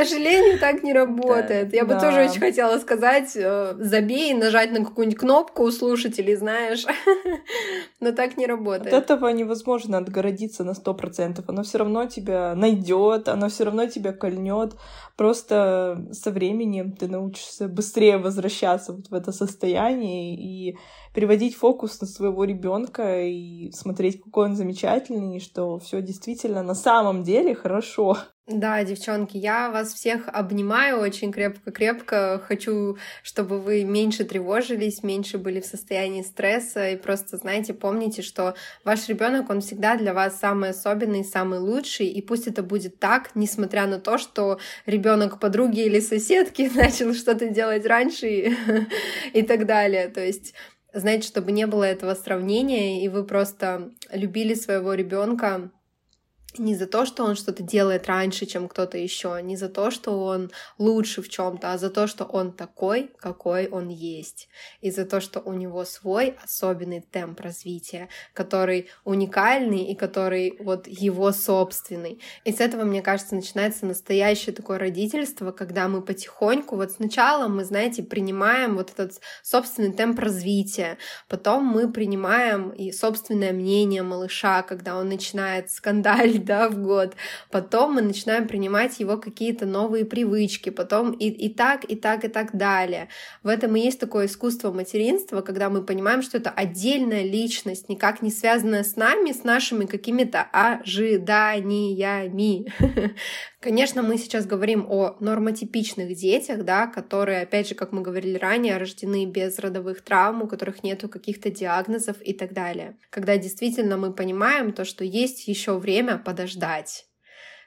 К сожалению, так не работает. Я бы Да. тоже очень хотела сказать, э, забей, нажать на какую-нибудь кнопку у слушателей, знаешь. Но так не От работает. этого невозможно отгородиться на сто процентов. Оно все равно тебя найдет, оно все равно тебя кольнет. Просто со временем ты научишься быстрее возвращаться вот в это состояние и переводить фокус на своего ребенка и смотреть, какой он замечательный, и что все действительно на самом деле хорошо. Да, девчонки, я вас всех обнимаю очень крепко-крепко. Хочу, чтобы вы меньше тревожились, меньше были в состоянии стресса. И просто, знаете, помните, что ваш ребенок, он всегда для вас самый особенный, самый лучший. И пусть это будет так, несмотря на то, что ребенок подруги или соседки начал что-то делать раньше и, так далее. То есть знаете, чтобы не было этого сравнения, и вы просто любили своего ребенка не за то, что он что-то делает раньше, чем кто-то еще, не за то, что он лучше в чем-то, а за то, что он такой, какой он есть, и за то, что у него свой особенный темп развития, который уникальный и который вот его собственный. И с этого, мне кажется, начинается настоящее такое родительство, когда мы потихоньку, вот сначала мы, знаете, принимаем вот этот собственный темп развития, потом мы принимаем и собственное мнение малыша, когда он начинает скандалить, да, в год. Потом мы начинаем принимать его какие-то новые привычки, потом и, и так, и так, и так далее. В этом и есть такое искусство материнства, когда мы понимаем, что это отдельная личность, никак не связанная с нами, с нашими какими-то ожиданиями. Конечно, мы сейчас говорим о нормотипичных детях, да, которые, опять же, как мы говорили ранее, рождены без родовых травм, у которых нету каких-то диагнозов и так далее. Когда действительно мы понимаем то, что есть еще время подождать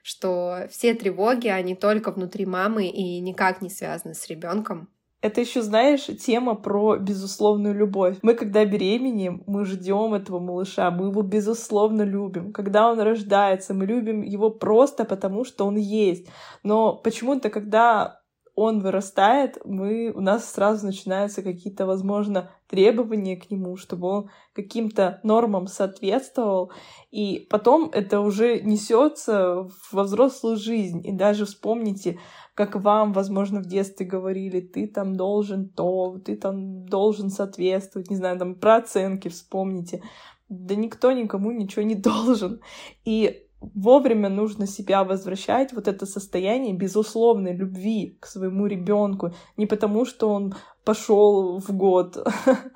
что все тревоги, они только внутри мамы и никак не связаны с ребенком. Это еще, знаешь, тема про безусловную любовь. Мы, когда беременеем, мы ждем этого малыша, мы его безусловно любим. Когда он рождается, мы любим его просто потому, что он есть. Но почему-то, когда он вырастает, мы, у нас сразу начинаются какие-то, возможно, требования к нему, чтобы он каким-то нормам соответствовал. И потом это уже несется во взрослую жизнь. И даже вспомните, как вам, возможно, в детстве говорили, ты там должен то, ты там должен соответствовать, не знаю, там про оценки вспомните. Да никто никому ничего не должен. И вовремя нужно себя возвращать вот это состояние безусловной любви к своему ребенку не потому что он пошел в год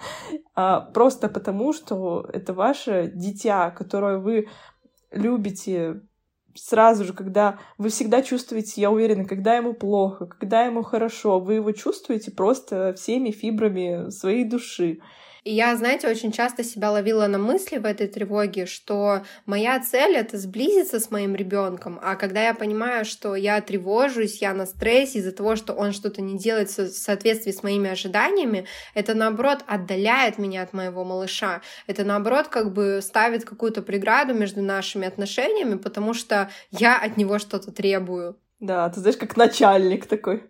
а просто потому что это ваше дитя которое вы любите сразу же, когда вы всегда чувствуете, я уверена, когда ему плохо, когда ему хорошо, вы его чувствуете просто всеми фибрами своей души. И я, знаете, очень часто себя ловила на мысли в этой тревоге, что моя цель это сблизиться с моим ребенком, а когда я понимаю, что я тревожусь, я на стрессе из-за того, что он что-то не делает в соответствии с моими ожиданиями, это наоборот отдаляет меня от моего малыша. Это наоборот как бы ставит какую-то преграду между нашими отношениями, потому что я от него что-то требую. Да, ты знаешь, как начальник такой.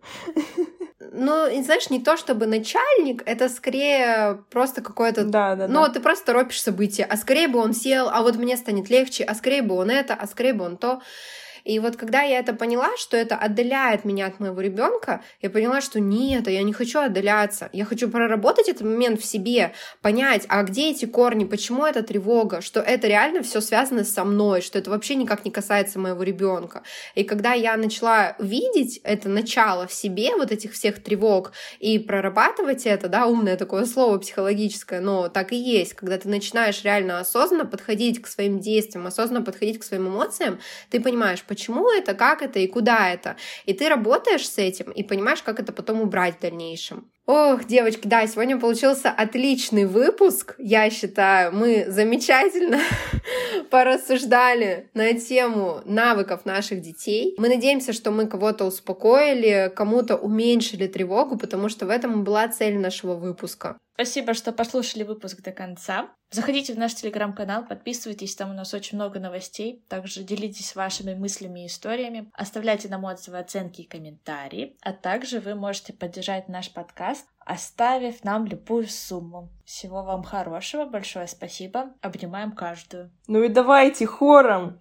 Ну, и знаешь, не то чтобы начальник, это скорее просто какое-то... Да, да, Ну, да. ты просто торопишь события. А скорее бы он сел, а вот мне станет легче, а скорее бы он это, а скорее бы он то. И вот когда я это поняла, что это отдаляет меня от моего ребенка, я поняла, что нет, я не хочу отдаляться. Я хочу проработать этот момент в себе, понять, а где эти корни, почему это тревога, что это реально все связано со мной, что это вообще никак не касается моего ребенка. И когда я начала видеть это начало в себе, вот этих всех тревог, и прорабатывать это, да, умное такое слово психологическое, но так и есть, когда ты начинаешь реально осознанно подходить к своим действиям, осознанно подходить к своим эмоциям, ты понимаешь, почему это, как это и куда это. И ты работаешь с этим и понимаешь, как это потом убрать в дальнейшем. Ох, девочки, да, сегодня получился отличный выпуск. Я считаю, мы замечательно порассуждали на тему навыков наших детей. Мы надеемся, что мы кого-то успокоили, кому-то уменьшили тревогу, потому что в этом была цель нашего выпуска. Спасибо, что послушали выпуск до конца. Заходите в наш телеграм-канал, подписывайтесь, там у нас очень много новостей. Также делитесь вашими мыслями и историями. Оставляйте нам отзывы, оценки и комментарии. А также вы можете поддержать наш подкаст, оставив нам любую сумму. Всего вам хорошего, большое спасибо. Обнимаем каждую. Ну и давайте хором.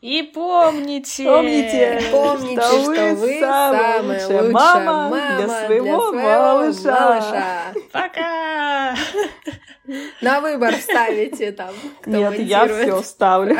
И помните, помните, помните, что вы, что вы самая лучшая, лучшая мама, мама для своего, для своего малыша. малыша. Пока! На выбор ставите там. Кто Нет, я все ставлю.